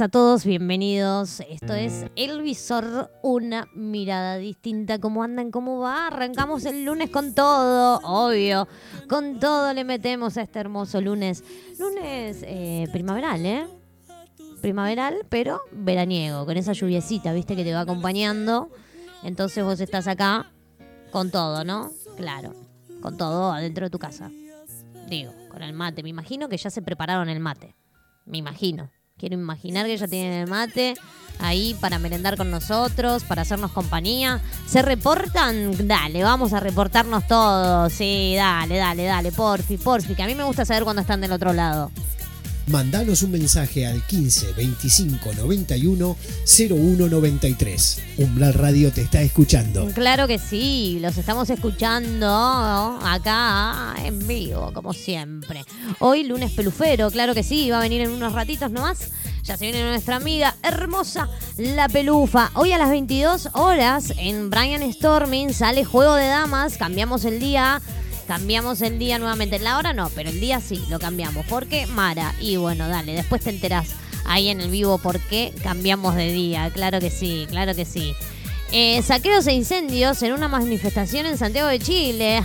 a todos, bienvenidos. Esto es El Visor, una mirada distinta. ¿Cómo andan? ¿Cómo va? Arrancamos el lunes con todo, obvio. Con todo le metemos a este hermoso lunes. Lunes eh, primaveral, ¿eh? Primaveral, pero veraniego, con esa lluviecita, ¿viste? Que te va acompañando. Entonces vos estás acá con todo, ¿no? Claro, con todo adentro de tu casa. Digo, con el mate. Me imagino que ya se prepararon el mate. Me imagino. Quiero imaginar que ya tienen el mate ahí para merendar con nosotros, para hacernos compañía. ¿Se reportan? Dale, vamos a reportarnos todos. Sí, dale, dale, dale, porfi, porfi, que a mí me gusta saber cuando están del otro lado. Mandanos un mensaje al 15 25 91 01 93. Umbral Radio te está escuchando. Claro que sí, los estamos escuchando acá en vivo, como siempre. Hoy lunes pelufero, claro que sí, va a venir en unos ratitos nomás. Ya se viene nuestra amiga hermosa, la pelufa. Hoy a las 22 horas en Brian Storming sale Juego de Damas, cambiamos el día Cambiamos el día nuevamente. La hora no, pero el día sí, lo cambiamos. ¿Por qué? Mara. Y bueno, dale, después te enterás ahí en el vivo por qué cambiamos de día. Claro que sí, claro que sí. Eh, saqueos e incendios en una manifestación en Santiago de Chile.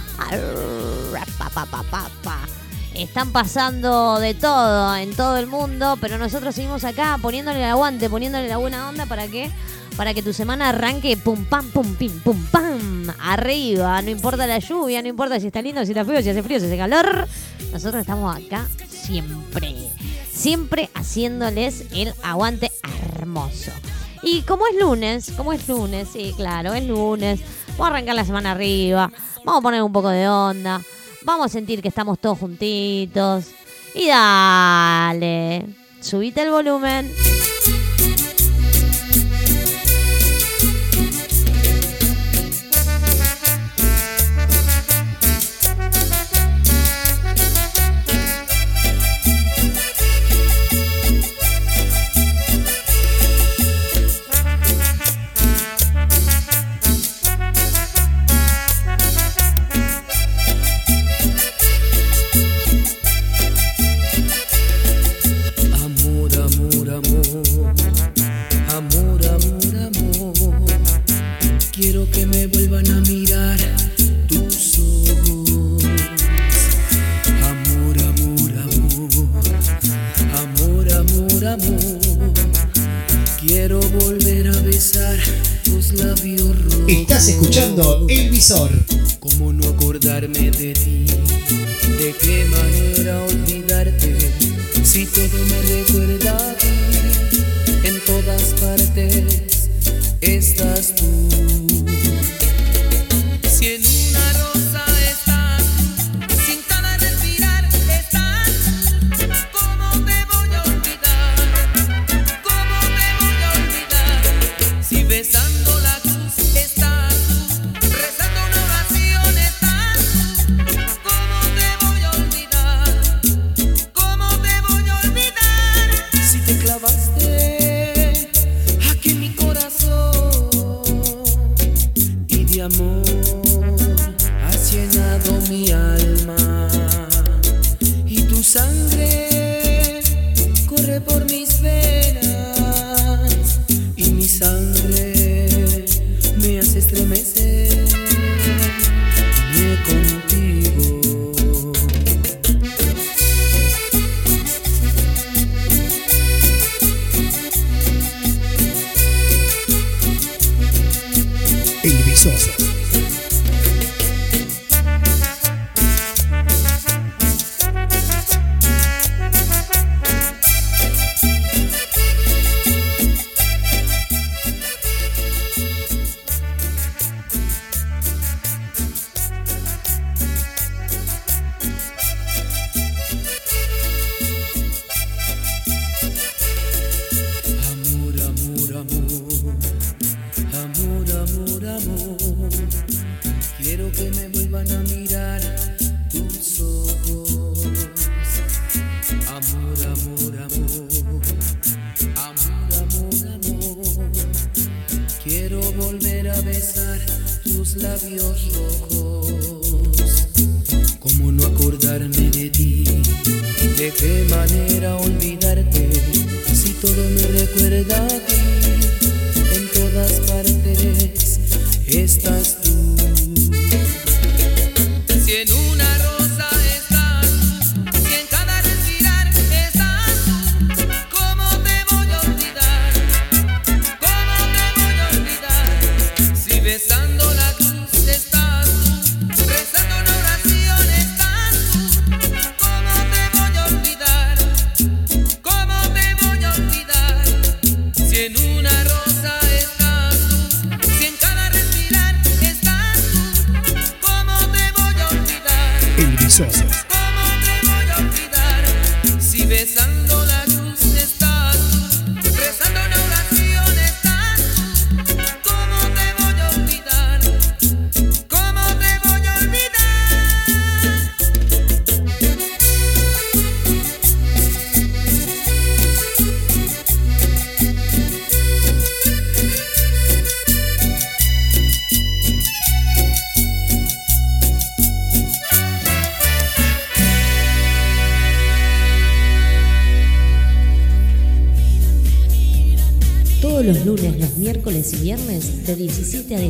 Están pasando de todo en todo el mundo, pero nosotros seguimos acá poniéndole el aguante, poniéndole la buena onda para que para que tu semana arranque pum pam pum pim pum pam arriba. No importa la lluvia, no importa si está lindo, si está frío, si hace frío, si hace calor. Nosotros estamos acá siempre. Siempre haciéndoles el aguante hermoso. Y como es lunes, como es lunes, sí, claro, es lunes. Vamos a arrancar la semana arriba. Vamos a poner un poco de onda. Vamos a sentir que estamos todos juntitos. Y dale, subite el volumen. Escuchando El Visor. ¿Cómo no acordarme de ti? ¿De qué manera olvidarte? Si todo me recuerda a ti, en todas partes estás tú.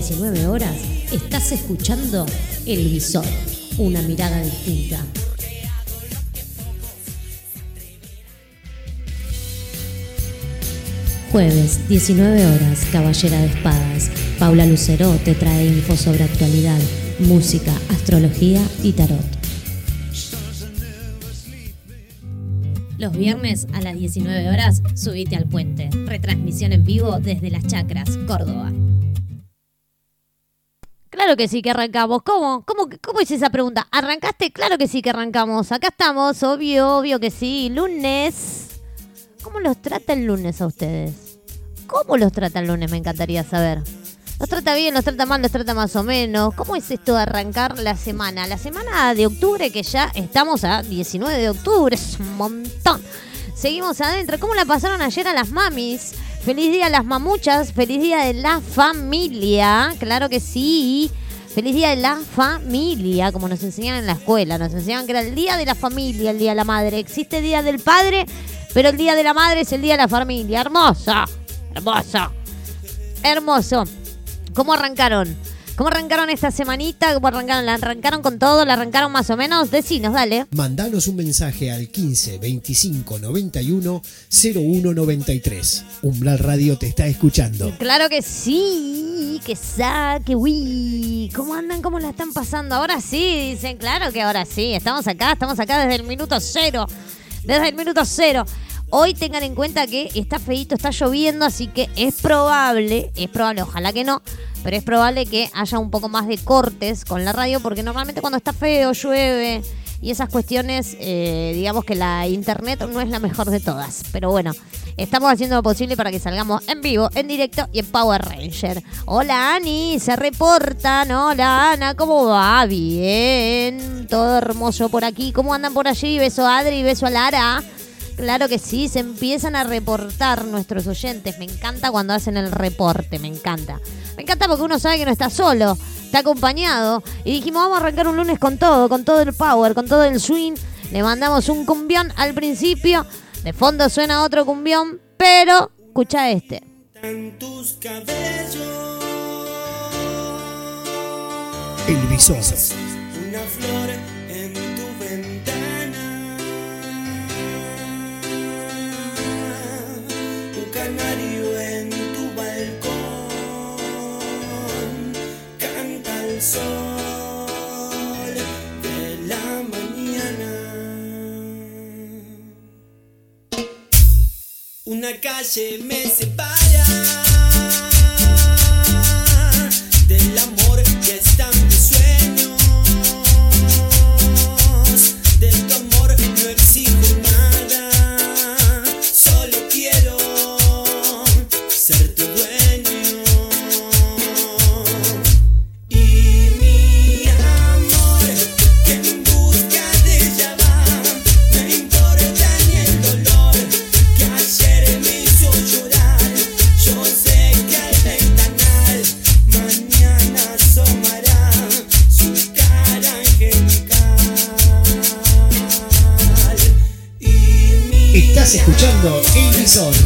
19 horas estás escuchando El Visor, una mirada distinta. Jueves, 19 horas, Caballera de Espadas. Paula Lucero te trae info sobre actualidad, música, astrología y tarot. Los viernes a las 19 horas, subite al puente. Retransmisión en vivo desde Las Chacras, Córdoba. Que sí que arrancamos. ¿Cómo? ¿Cómo, ¿Cómo es esa pregunta? ¿Arrancaste? Claro que sí que arrancamos. Acá estamos, obvio, obvio que sí. Lunes. ¿Cómo los trata el lunes a ustedes? ¿Cómo los trata el lunes? Me encantaría saber. ¿Los trata bien, los trata mal, los trata más o menos? ¿Cómo es esto de arrancar la semana? La semana de octubre, que ya estamos a 19 de octubre, es un montón. Seguimos adentro. ¿Cómo la pasaron ayer a las mamis? Feliz día a las mamuchas, feliz día de la familia, claro que sí. Feliz día de la familia, como nos enseñan en la escuela. Nos enseñan que era el día de la familia, el día de la madre. Existe día del padre, pero el día de la madre es el día de la familia. Hermosa, hermosa, hermoso. ¿Cómo arrancaron? ¿Cómo arrancaron esta semanita? ¿Cómo arrancaron? ¿La arrancaron con todo? ¿La arrancaron más o menos? Decinos, dale. Mandanos un mensaje al 15 25 91 01 93. Umbral Radio te está escuchando. Claro que sí, que saque, uy. ¿Cómo andan? ¿Cómo la están pasando? Ahora sí, dicen, claro que ahora sí. Estamos acá, estamos acá desde el minuto cero. Desde el minuto cero. Hoy tengan en cuenta que está feito, está lloviendo, así que es probable, es probable, ojalá que no, pero es probable que haya un poco más de cortes con la radio, porque normalmente cuando está feo, llueve y esas cuestiones, eh, digamos que la internet no es la mejor de todas. Pero bueno, estamos haciendo lo posible para que salgamos en vivo, en directo y en Power Ranger. Hola Ani, se reportan. Hola Ana, ¿cómo va? Bien, todo hermoso por aquí. ¿Cómo andan por allí? Beso a Adri, beso a Lara. Claro que sí, se empiezan a reportar nuestros oyentes. Me encanta cuando hacen el reporte, me encanta. Me encanta porque uno sabe que no está solo, está acompañado. Y dijimos, vamos a arrancar un lunes con todo, con todo el power, con todo el swing. Le mandamos un cumbión al principio. De fondo suena otro cumbión, pero escucha este. en tus cabellos El Visor. una flor canario en tu balcón. Canta el sol de la mañana. Una calle me separa escuchando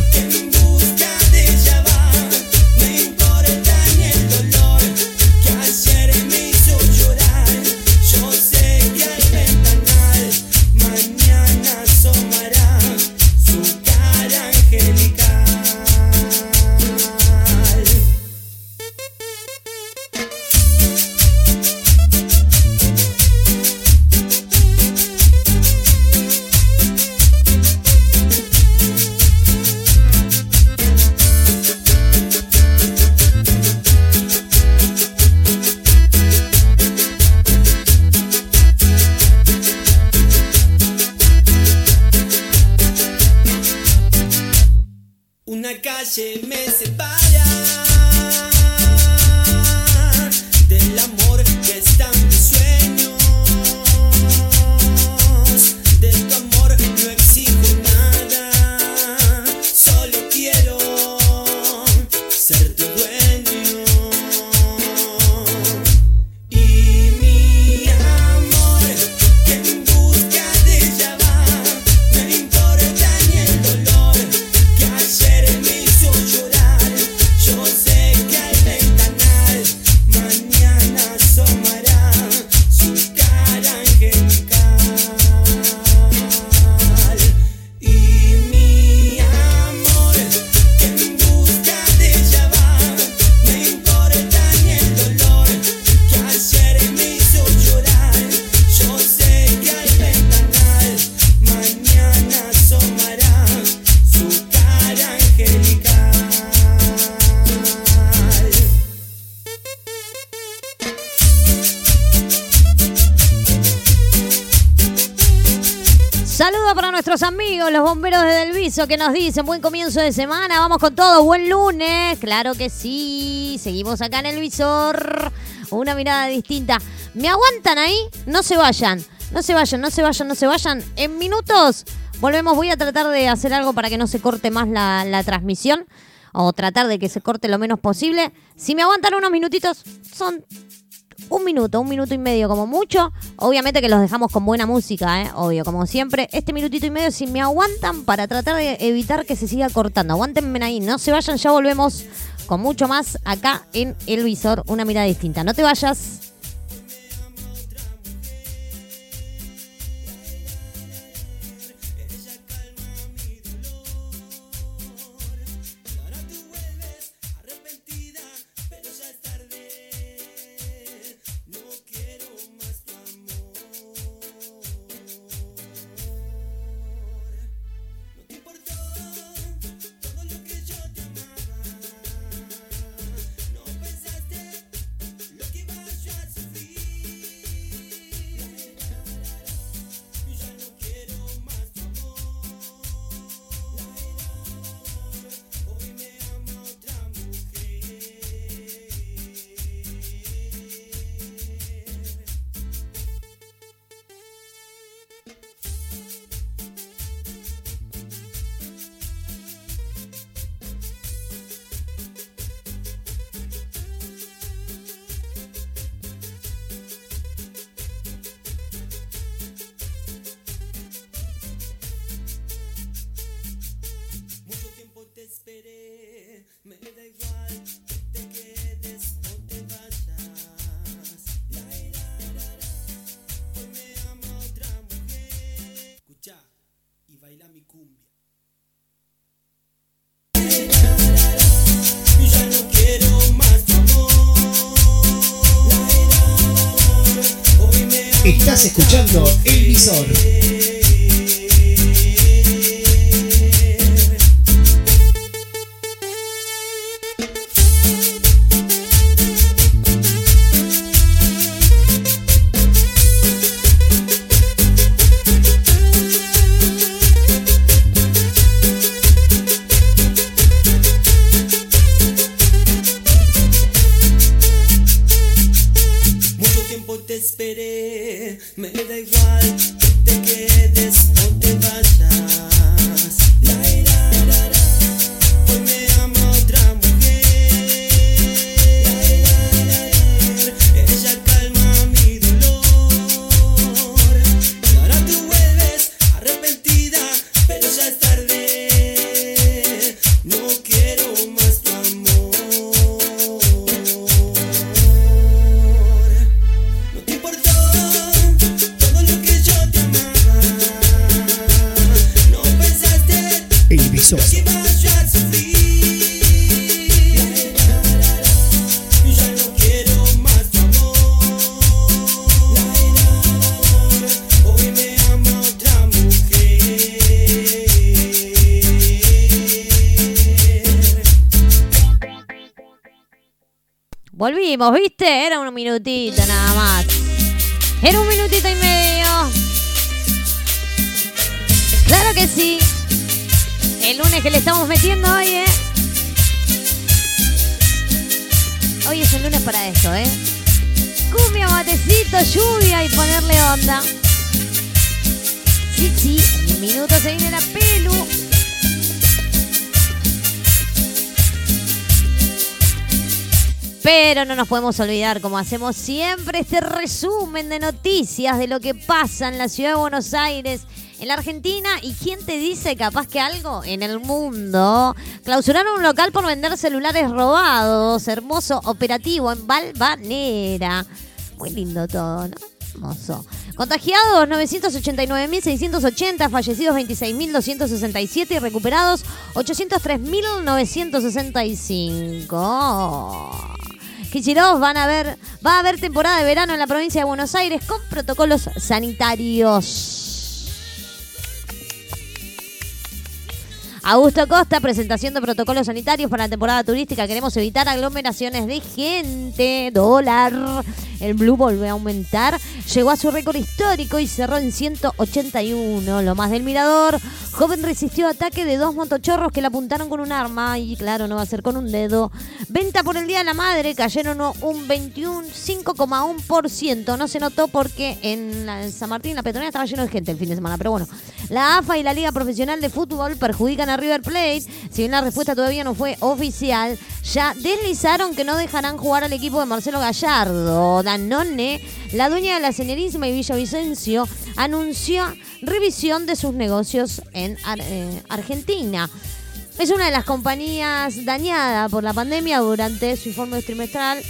que nos dicen. Buen comienzo de semana. Vamos con todo. Buen lunes. Claro que sí. Seguimos acá en el visor. Una mirada distinta. ¿Me aguantan ahí? No se vayan. No se vayan, no se vayan, no se vayan. En minutos volvemos. Voy a tratar de hacer algo para que no se corte más la transmisión. O tratar de que se corte lo menos posible. Si me aguantan unos minutitos, son un minuto, un minuto y medio como mucho. Obviamente que los dejamos con buena música, ¿eh? obvio, como siempre. Este minutito y medio, si me aguantan para tratar de evitar que se siga cortando. Aguántenme ahí, no se vayan, ya volvemos con mucho más acá en El Visor, una mirada distinta. No te vayas. ¿viste? Era un minutito nada más. Era un minutito y medio. Claro que sí. El lunes que le estamos metiendo hoy, ¿eh? Hoy es el lunes para esto, ¿eh? Cumbia, matecito, lluvia y ponerle onda. Sí, sí, en un minuto se viene la pelu. Pero no nos podemos olvidar, como hacemos siempre, este resumen de noticias de lo que pasa en la ciudad de Buenos Aires, en la Argentina y quién te dice capaz que algo en el mundo. Clausuraron un local por vender celulares robados, hermoso operativo en Valvanera. Muy lindo todo, ¿no? Hermoso. Contagiados 989.680, fallecidos 26.267 y recuperados 803.965. Kichirov van a ver, va a haber temporada de verano en la provincia de Buenos Aires con protocolos sanitarios. Augusto Costa, presentación de protocolos sanitarios para la temporada turística. Queremos evitar aglomeraciones de gente. Dólar. El blue volvió a aumentar. Llegó a su récord histórico y cerró en 181. Lo más del mirador. Joven resistió ataque de dos motochorros que le apuntaron con un arma. Y claro, no va a ser con un dedo. Venta por el Día de la Madre. Cayeron un 21, 5,1%. No se notó porque en, San Martín, la Petronera, estaba lleno de gente el fin de semana. Pero bueno, la AFA y la Liga Profesional de Fútbol perjudican a River Plate. Si bien la respuesta todavía no fue oficial, ya deslizaron que no dejarán jugar al equipo de Marcelo Gallardo. Danone, la dueña de la Señorísima y Villavicencio, anunció revisión de sus negocios en eh, Argentina. Es una de las compañías dañada por la pandemia durante su informe trimestral.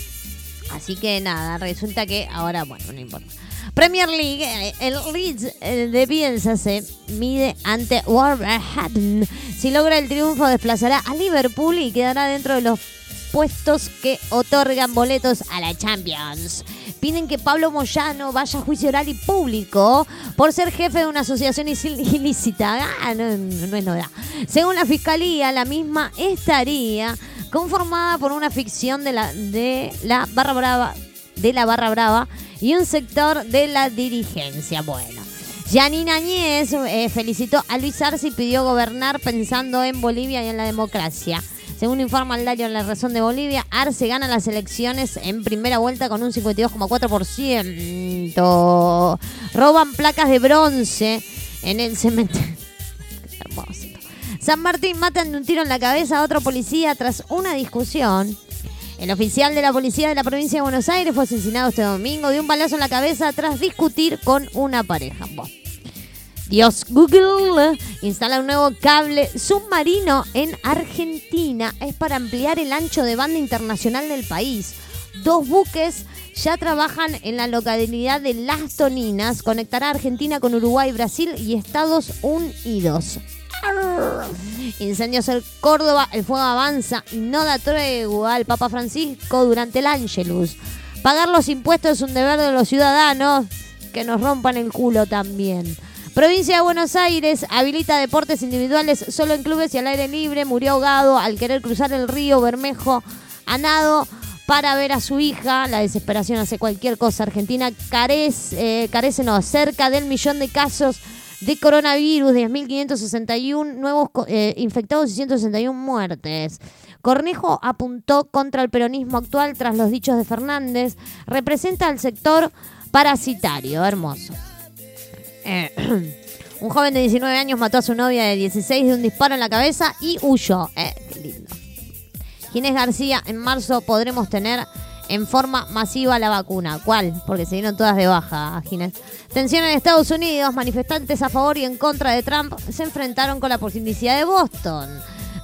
Así que nada, resulta que ahora, bueno, no importa. Premier League, eh, el Leeds eh, de Bielsa se mide ante Wolverhampton. Si logra el triunfo, desplazará a Liverpool y quedará dentro de los puestos que otorgan boletos a la Champions. Piden que Pablo Moyano vaya a juicio oral y público por ser jefe de una asociación ilícita. Ah, no, no es novedad. Según la fiscalía, la misma estaría conformada por una ficción de la, de la barra brava de la barra brava y un sector de la dirigencia. Bueno. Janine Añez eh, felicitó a Luis Arce y pidió gobernar pensando en Bolivia y en la democracia. Según informa el diario La Razón de Bolivia, Arce gana las elecciones en primera vuelta con un 52,4%. Roban placas de bronce en el cementerio. San Martín matan de un tiro en la cabeza a otro policía tras una discusión. El oficial de la policía de la provincia de Buenos Aires fue asesinado este domingo de un balazo en la cabeza tras discutir con una pareja. Dios, Google instala un nuevo cable submarino en Argentina. Es para ampliar el ancho de banda internacional del país. Dos buques ya trabajan en la localidad de Las Toninas. Conectará Argentina con Uruguay, Brasil y Estados Unidos. Incendios en Córdoba, el fuego avanza y no da tregua al Papa Francisco durante el Angelus. Pagar los impuestos es un deber de los ciudadanos que nos rompan el culo también. Provincia de Buenos Aires habilita deportes individuales solo en clubes y al aire libre. Murió ahogado al querer cruzar el río Bermejo a nado para ver a su hija. La desesperación hace cualquier cosa. Argentina carece, eh, carece no, cerca del millón de casos de coronavirus, 10.561 nuevos eh, infectados y 161 muertes. Cornejo apuntó contra el peronismo actual tras los dichos de Fernández. Representa al sector parasitario. Hermoso. Eh, un joven de 19 años mató a su novia de 16 de un disparo en la cabeza y huyó. Eh, qué lindo. Ginés García, en marzo podremos tener en forma masiva la vacuna. ¿Cuál? Porque se dieron todas de baja, Ginés. Tensión en Estados Unidos. Manifestantes a favor y en contra de Trump se enfrentaron con la policía de Boston.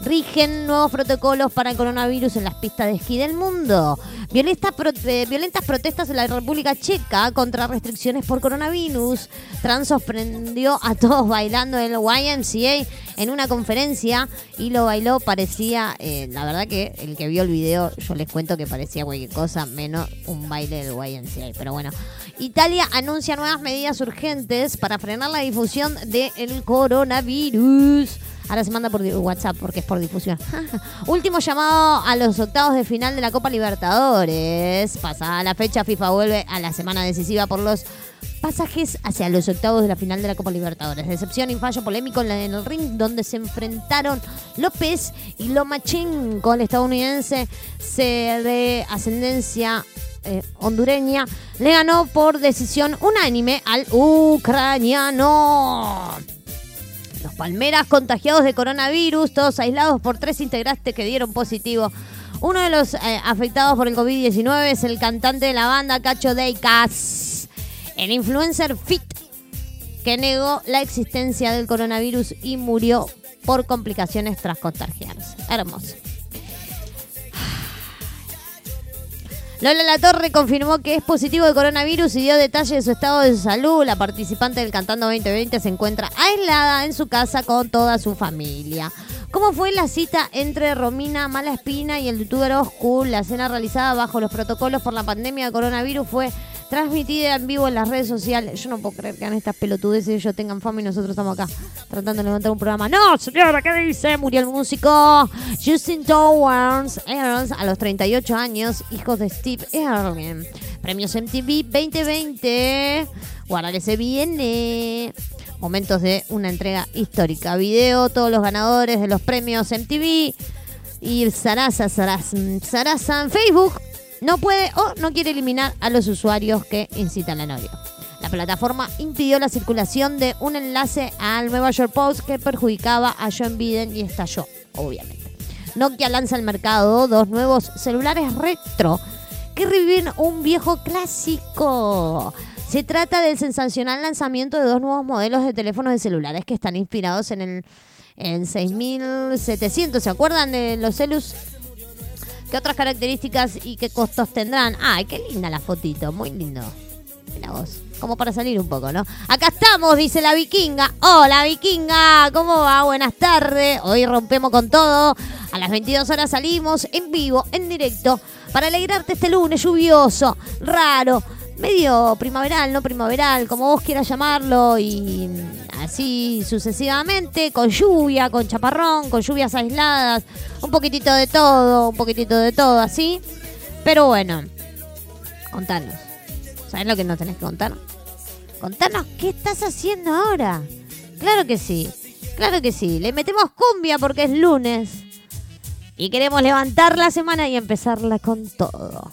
Rigen nuevos protocolos para el coronavirus en las pistas de esquí del mundo. Violenta pro- eh, violentas protestas en la República Checa contra restricciones por coronavirus. Trans sorprendió a todos bailando el YMCA en una conferencia y lo bailó, parecía, eh, la verdad que el que vio el video, yo les cuento que parecía cualquier cosa menos un baile del YMCA. Pero bueno, Italia anuncia nuevas medidas urgentes para frenar la difusión del coronavirus. Ahora se manda por WhatsApp porque es por difusión. Último llamado a los octavos de final de la Copa Libertadores. Pasada la fecha, FIFA vuelve a la semana decisiva por los pasajes hacia los octavos de la final de la Copa Libertadores. Decepción y fallo polémico en, el ring donde se enfrentaron López y Lomachenko, el estadounidense se de ascendencia eh, hondureña, le ganó por decisión unánime al ucraniano. Los Palmeras contagiados de coronavirus, todos aislados por tres integrantes que dieron positivo. Uno de los eh, afectados por el COVID-19 es el cantante de la banda Cacho Deicas, el influencer Fit, que negó la existencia del coronavirus y murió por complicaciones tras contagiarse. Hermoso. Lola La Torre confirmó que es positivo de coronavirus y dio detalles de su estado de salud. La participante del Cantando 2020 se encuentra aislada en su casa con toda su familia. ¿Cómo fue la cita entre Romina Malaspina y el youtuber Oscu? La cena realizada bajo los protocolos por la pandemia de coronavirus fue transmitida en vivo en las redes sociales. Yo no puedo creer que hagan estas pelotudeces y ellos tengan fama y nosotros estamos acá tratando de levantar un programa. No, señora, ¿qué dice? Murió el músico Justin Towers Earls a los 38 años, hijo de Steve Earls. Premios MTV 2020. Guarda que se viene. Momentos de una entrega histórica. Video, todos los ganadores de los premios MTV. Y Sarasa, Sarasa, Sarasa en Facebook no puede o no quiere eliminar a los usuarios que incitan al odio. La plataforma impidió la circulación de un enlace al Nueva York Post que perjudicaba a John Biden y estalló, obviamente. Nokia lanza al mercado dos nuevos celulares retro que reviven un viejo clásico. Se trata del sensacional lanzamiento de dos nuevos modelos de teléfonos de celulares que están inspirados en el en 6700. ¿Se acuerdan de los celus? ¿Qué otras características y qué costos tendrán? Ay, qué linda la fotito, muy lindo. Mira vos, como para salir un poco, ¿no? Acá estamos, dice la vikinga. Hola vikinga, ¿cómo va? Buenas tardes. Hoy rompemos con todo. A las 22 horas salimos en vivo, en directo, para alegrarte este lunes lluvioso, raro, medio primaveral, no primaveral, como vos quieras llamarlo, y así sucesivamente, con lluvia, con chaparrón, con lluvias aisladas, un poquitito de todo, un poquitito de todo, así. Pero bueno, contanos. ¿Sabes lo que nos tenés que contar? Contanos qué estás haciendo ahora. Claro que sí, claro que sí. Le metemos cumbia porque es lunes. Y queremos levantar la semana y empezarla con todo.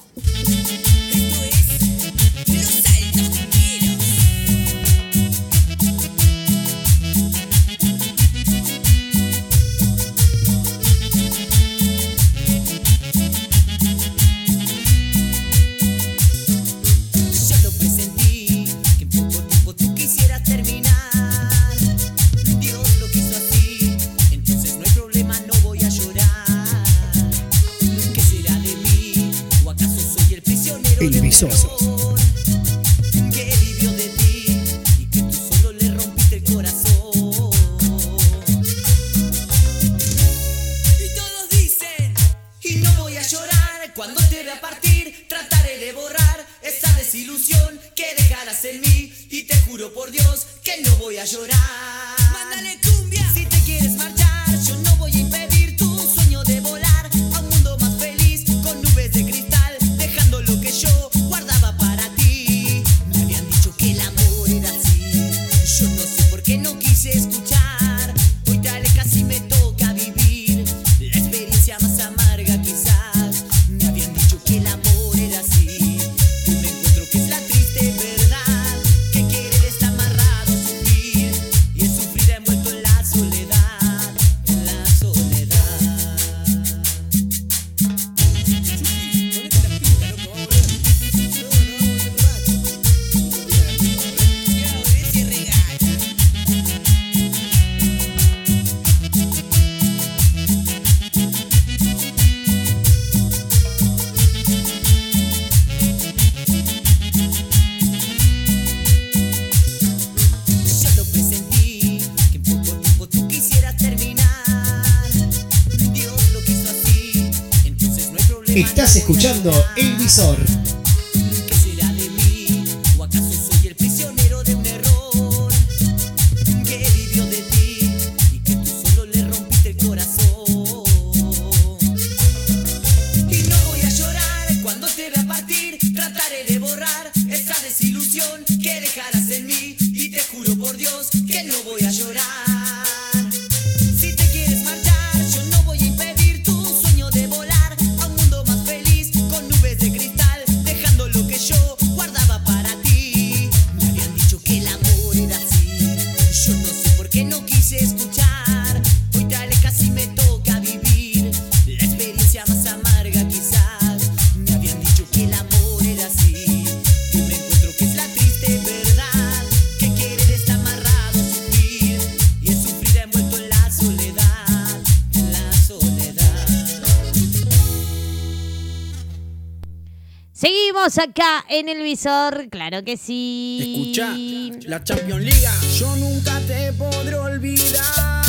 Borrar esa desilusión que dejarás en mí. Y te juro por Dios que no voy a llorar. Estás escuchando El Visor. Acá en el visor, claro que sí. Escucha la Champions League. Yo nunca te podré olvidar,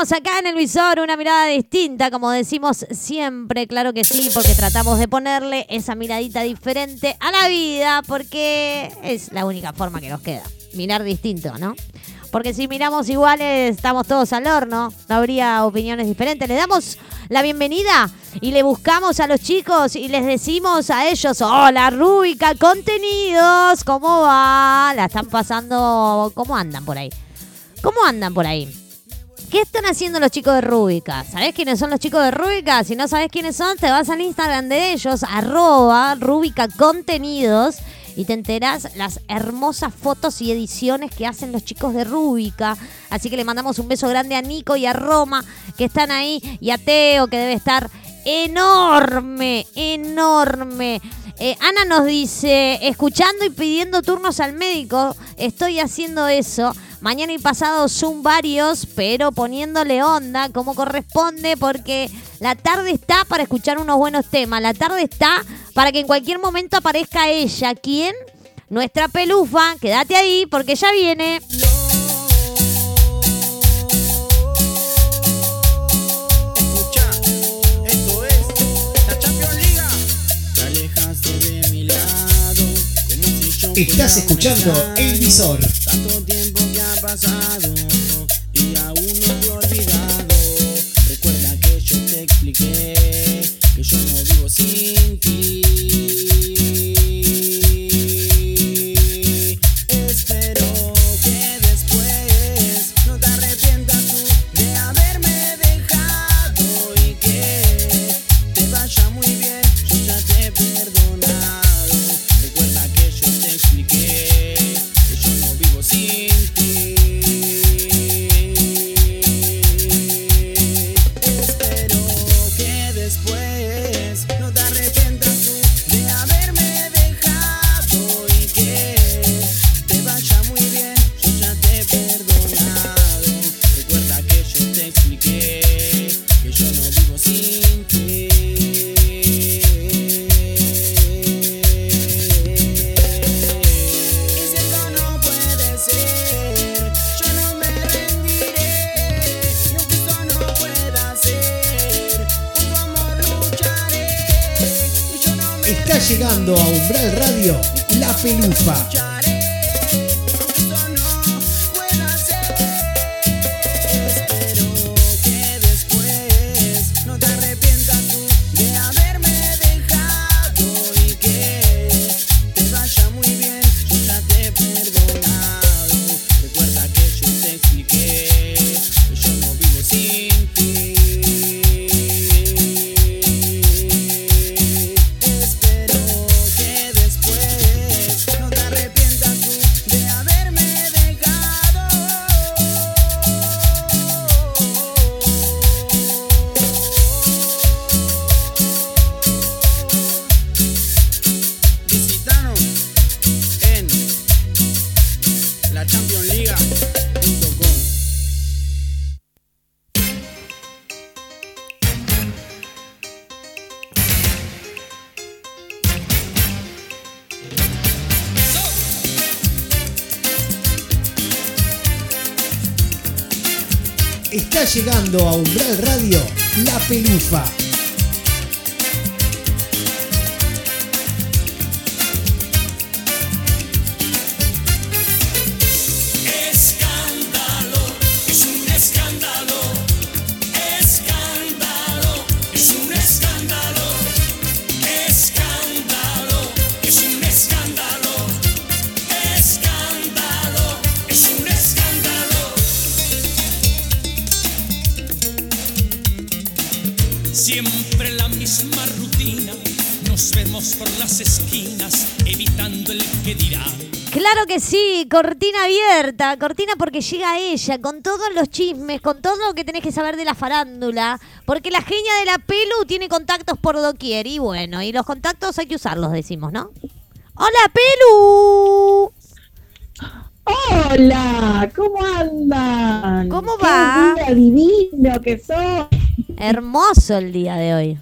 Acá en el visor, una mirada distinta, como decimos siempre, claro que sí, porque tratamos de ponerle esa miradita diferente a la vida, porque es la única forma que nos queda, mirar distinto, ¿no? Porque si miramos iguales, estamos todos al horno, no habría opiniones diferentes. Le damos la bienvenida y le buscamos a los chicos y les decimos a ellos, hola Rúbica, contenidos, ¿cómo va? La están pasando, ¿cómo andan por ahí? ¿Cómo andan por ahí? ¿Qué están haciendo los chicos de Rúbica? ¿Sabés quiénes son los chicos de Rúbica? Si no sabés quiénes son, te vas al Instagram de ellos, arroba Rúbica Contenidos, y te enterás las hermosas fotos y ediciones que hacen los chicos de Rúbica. Así que le mandamos un beso grande a Nico y a Roma, que están ahí, y a Teo, que debe estar enorme, enorme. Eh, Ana nos dice, escuchando y pidiendo turnos al médico, estoy haciendo eso. Mañana y pasado Zoom varios, pero poniéndole onda como corresponde, porque la tarde está para escuchar unos buenos temas. La tarde está para que en cualquier momento aparezca ella. ¿Quién? Nuestra pelufa. Quédate ahí porque ya viene. Estás escuchando El Visor. Tanto tiempo que ha pasado y aún no te he olvidado. Recuerda que yo te expliqué que yo no vivo sin ti. A Umbral Radio La Pelufa. Llegando a Umbral Radio La Pelufa. Que sí, cortina abierta, cortina porque llega ella, con todos los chismes, con todo lo que tenés que saber de la farándula, porque la genia de la Pelu tiene contactos por doquier, y bueno, y los contactos hay que usarlos, decimos, ¿no? ¡Hola, Pelu! Hola, ¿cómo andan? ¿Cómo Qué va? día divino que son. Hermoso el día de hoy.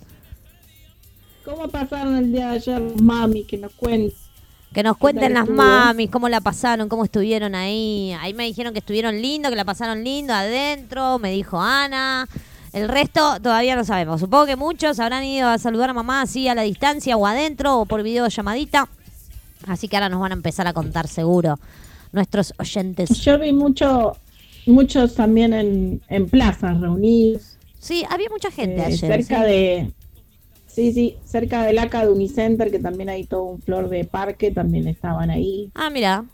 ¿Cómo pasaron el día de ayer, mami? Que nos cuenten. Que nos cuenten las mamis, cómo la pasaron, cómo estuvieron ahí. Ahí me dijeron que estuvieron lindo, que la pasaron lindo adentro, me dijo Ana. El resto todavía no sabemos. Supongo que muchos habrán ido a saludar a mamá así a la distancia o adentro o por videollamadita. Así que ahora nos van a empezar a contar seguro nuestros oyentes. Yo vi mucho, muchos también en, en plazas reunidos. Sí, había mucha gente eh, ayer. cerca ¿sí? de. Sí, sí, cerca del ACA de Unicenter, que también hay todo un flor de parque, también estaban ahí Ah, mira,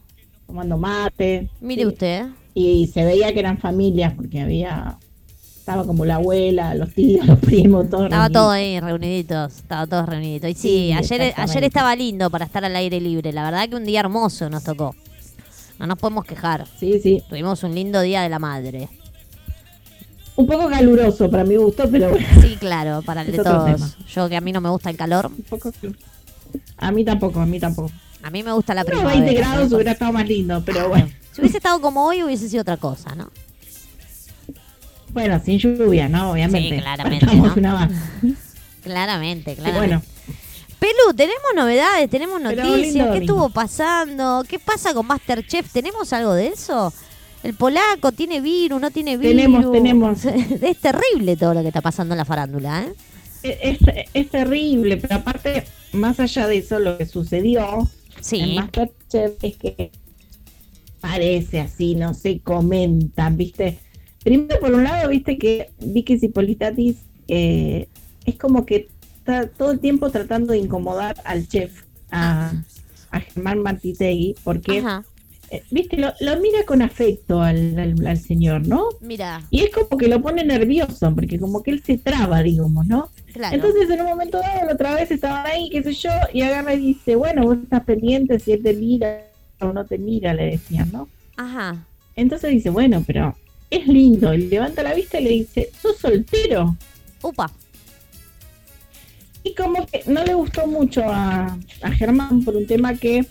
tomando mate. mire Sí. usted. Y se veía que eran familias, porque había. Estaba como la abuela, los tíos, los primos, todos. Estaba reunidos. todo ahí reuniditos, estaba todo reuniditos. Y sí, Sí, ayer, ayer estaba lindo para estar al aire libre. La verdad que un día hermoso nos tocó. No nos podemos quejar. Sí, sí. Tuvimos un lindo día de la madre. Un poco caluroso para mi gusto, pero bueno. Sí, claro, para el de todos. Yo que a mí no me gusta el calor, Un poco. A mí tampoco, a mí tampoco. a mí me gusta la Unos primavera. 20 grados ¿no? hubiera estado más lindo, pero bueno. Si hubiese estado como hoy hubiese sido otra cosa, ¿no? Bueno, sin lluvia, ¿no? Obviamente. Sí, claramente, ¿no? una. Claramente, claramente. bueno, Pelu, tenemos novedades, tenemos noticias. ¿Qué estuvo pasando? ¿Qué pasa con Masterchef? ¿Tenemos algo de eso? El polaco tiene virus, no tiene virus. Tenemos, tenemos. Es terrible todo lo que está pasando en la farándula, ¿eh? es, es terrible, pero aparte, más allá de eso, lo que sucedió en Sí. Masterchef es que parece así, no se comentan, ¿viste? Primero, por un lado, viste que Vicky Cipolitatis eh, es como que está todo el tiempo tratando de incomodar al chef, a, a Germán Martitegui, porque, Ajá. Eh, viste, lo, lo mira con afecto al, al- al señor, ¿no? Mira, Y es como que lo pone nervioso, porque como que él se traba, digamos, ¿no? claro. Entonces en un momento dado, la otra vez estaban ahí, qué sé yo, y agarra y dice, bueno, vos estás pendiente si él te mira o no te mira, le decían, ¿no? Ajá. Entonces dice, bueno, pero es lindo, y levanta la vista y le dice, sos soltero. Upa. Y como que no le gustó mucho a, a Germán por un tema que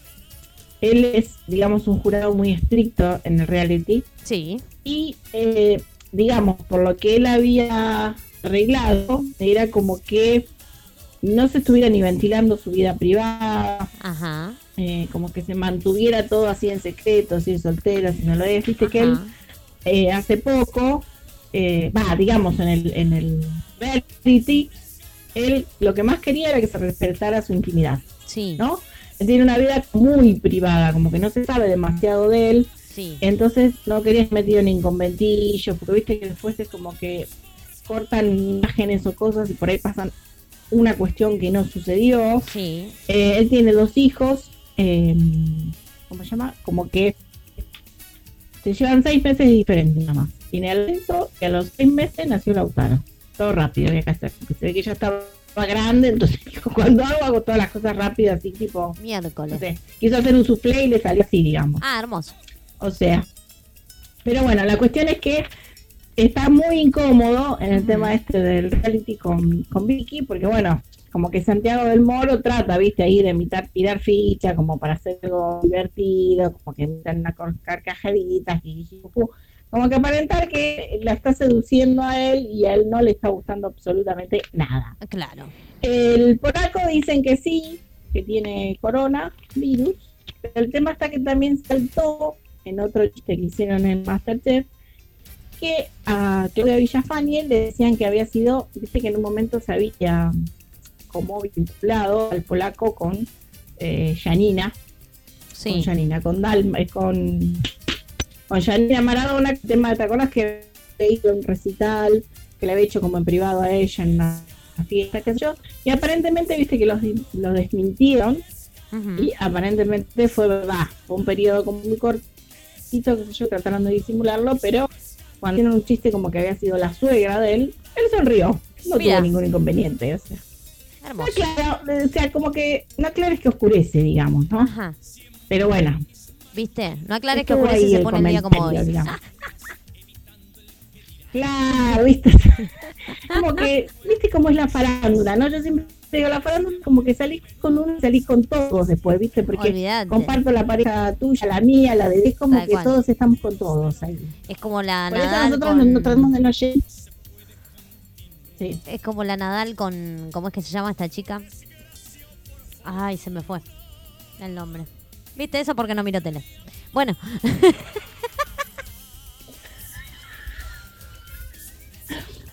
él es, digamos, un jurado muy estricto en el reality, Sí. y eh, digamos, por lo que él había arreglado, era como que no se estuviera ni ventilando su vida privada, Ajá. eh, como que se mantuviera todo así en secreto, así soltero, si no lo es, viste que él eh, hace poco, eh, va, digamos, en el, en el reality, él lo que más quería era que se respetara su intimidad, Sí. ¿no? Él tiene una vida muy privada, como que no se sabe demasiado de él, Sí. entonces no querías metido en conventillos, porque viste que después es como que cortan imágenes o cosas y por ahí pasan una cuestión que no sucedió. Sí. Eh, él tiene dos hijos, eh, ¿cómo se llama? Como que se llevan seis meses diferentes nada más. Tiene a Lorenzo y a los seis meses nació Lautaro. Todo rápido había que hacer, porque se ve que ya estaba grande, entonces dijo, cuando hago, hago todas las cosas rápidas, así tipo, no Miércoles. sé, quiso hacer un soufflé y le salió así, digamos. Ah, hermoso. O sea, pero bueno, la cuestión es que está muy incómodo en el tema este del reality con, con Vicky, porque bueno, como que Santiago del Moro trata, viste, ahí de imitar, tirar ficha, como para hacer algo divertido, como que imitan una cor- carcajaditas, y como que aparentar que la está seduciendo a él y a él no le está gustando absolutamente nada. Claro. El polaco dicen que sí, que tiene corona, virus, pero el tema está que también saltó en otro chiste que hicieron en Masterchef, que a Claudia Villafañe le decían que había sido, viste que en un momento se había como vinculado al polaco con eh, Janina, con Sí. Janina, con Dalma, eh, con, con Janina Maradona, que tema, ¿te acuerdas que ido a un recital que le había hecho como en privado a ella en una fiesta, qué sé yo? Y aparentemente, viste que los, los desmintieron y aparentemente fue verdad. Fue un periodo como muy cortito, qué sé yo, trataron de disimularlo, pero cuando hicieron un chiste como que había sido la suegra de él, él sonrió. No Mira. tuvo ningún inconveniente, o sea. No Hermoso. aclara- o sea, como que no aclares que oscurece, digamos, ¿no? Ajá. Pero bueno, ¿Viste? No aclares que oscurece y se pone el día como hoy. digamos. Claro, viste. Como que, viste cómo es la farándula, ¿no? Yo siempre digo, la farándula es como que salís con uno y salís con todos después, ¿viste? Porque comparto la pareja tuya, la mía, la de es como Tal que cual. todos estamos con todos ahí. Es como la Por eso Nadal nosotros con... no tratamos de no llegar. Sí. Es como la Nadal con... ¿Cómo es que se llama esta chica? Ay, se me fue el nombre. ¿Viste eso? Porque no miro tele. Bueno,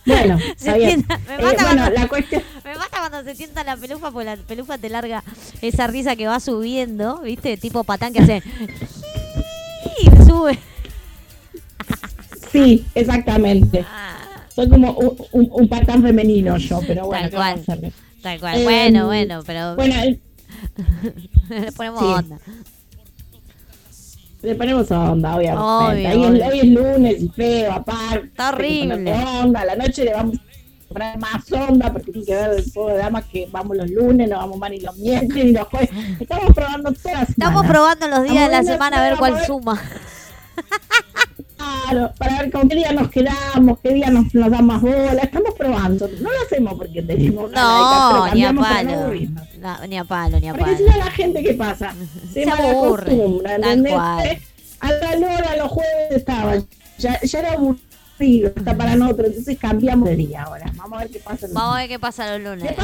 Bueno, Se tienta- me Eh, mata bueno, cuando- la cuestión. me pasa cuando se tienta la pelufa, porque la pelufa te larga esa risa que va subiendo, ¿viste? Tipo patán que hace... Y sube. Sí, exactamente. Soy como un, un- un patán femenino yo, pero bueno, Tal ¿qué vamos a cual. Tal cual. Eh, bueno, bueno, pero Bueno, el- le ponemos sí. onda. le ponemos onda, obviamente. Obvio, es- obvio. hoy es lunes y feo, aparte. Está horrible. Onda. A la noche le vamos a poner más onda porque tiene que ver el juego de damas que vamos los lunes, no vamos más ni los miércoles ni los jueves. Estamos probando todas las Estamos probando los días de la semana a ver cuál suma. Claro, para ver con qué día nos quedamos, qué día nos, nos da más bola. Estamos probando. No lo hacemos porque tenemos No, ni a palo. No, ni a palo, ni a Porque palo. no la gente qué pasa, se, Se aburre, tal cual. A la hora los jueves estaban, ya, ya era aburrido, está para nosotros, entonces cambiamos de día ahora. Vamos a ver qué pasa. los Vamos a ver qué pasa los lunes.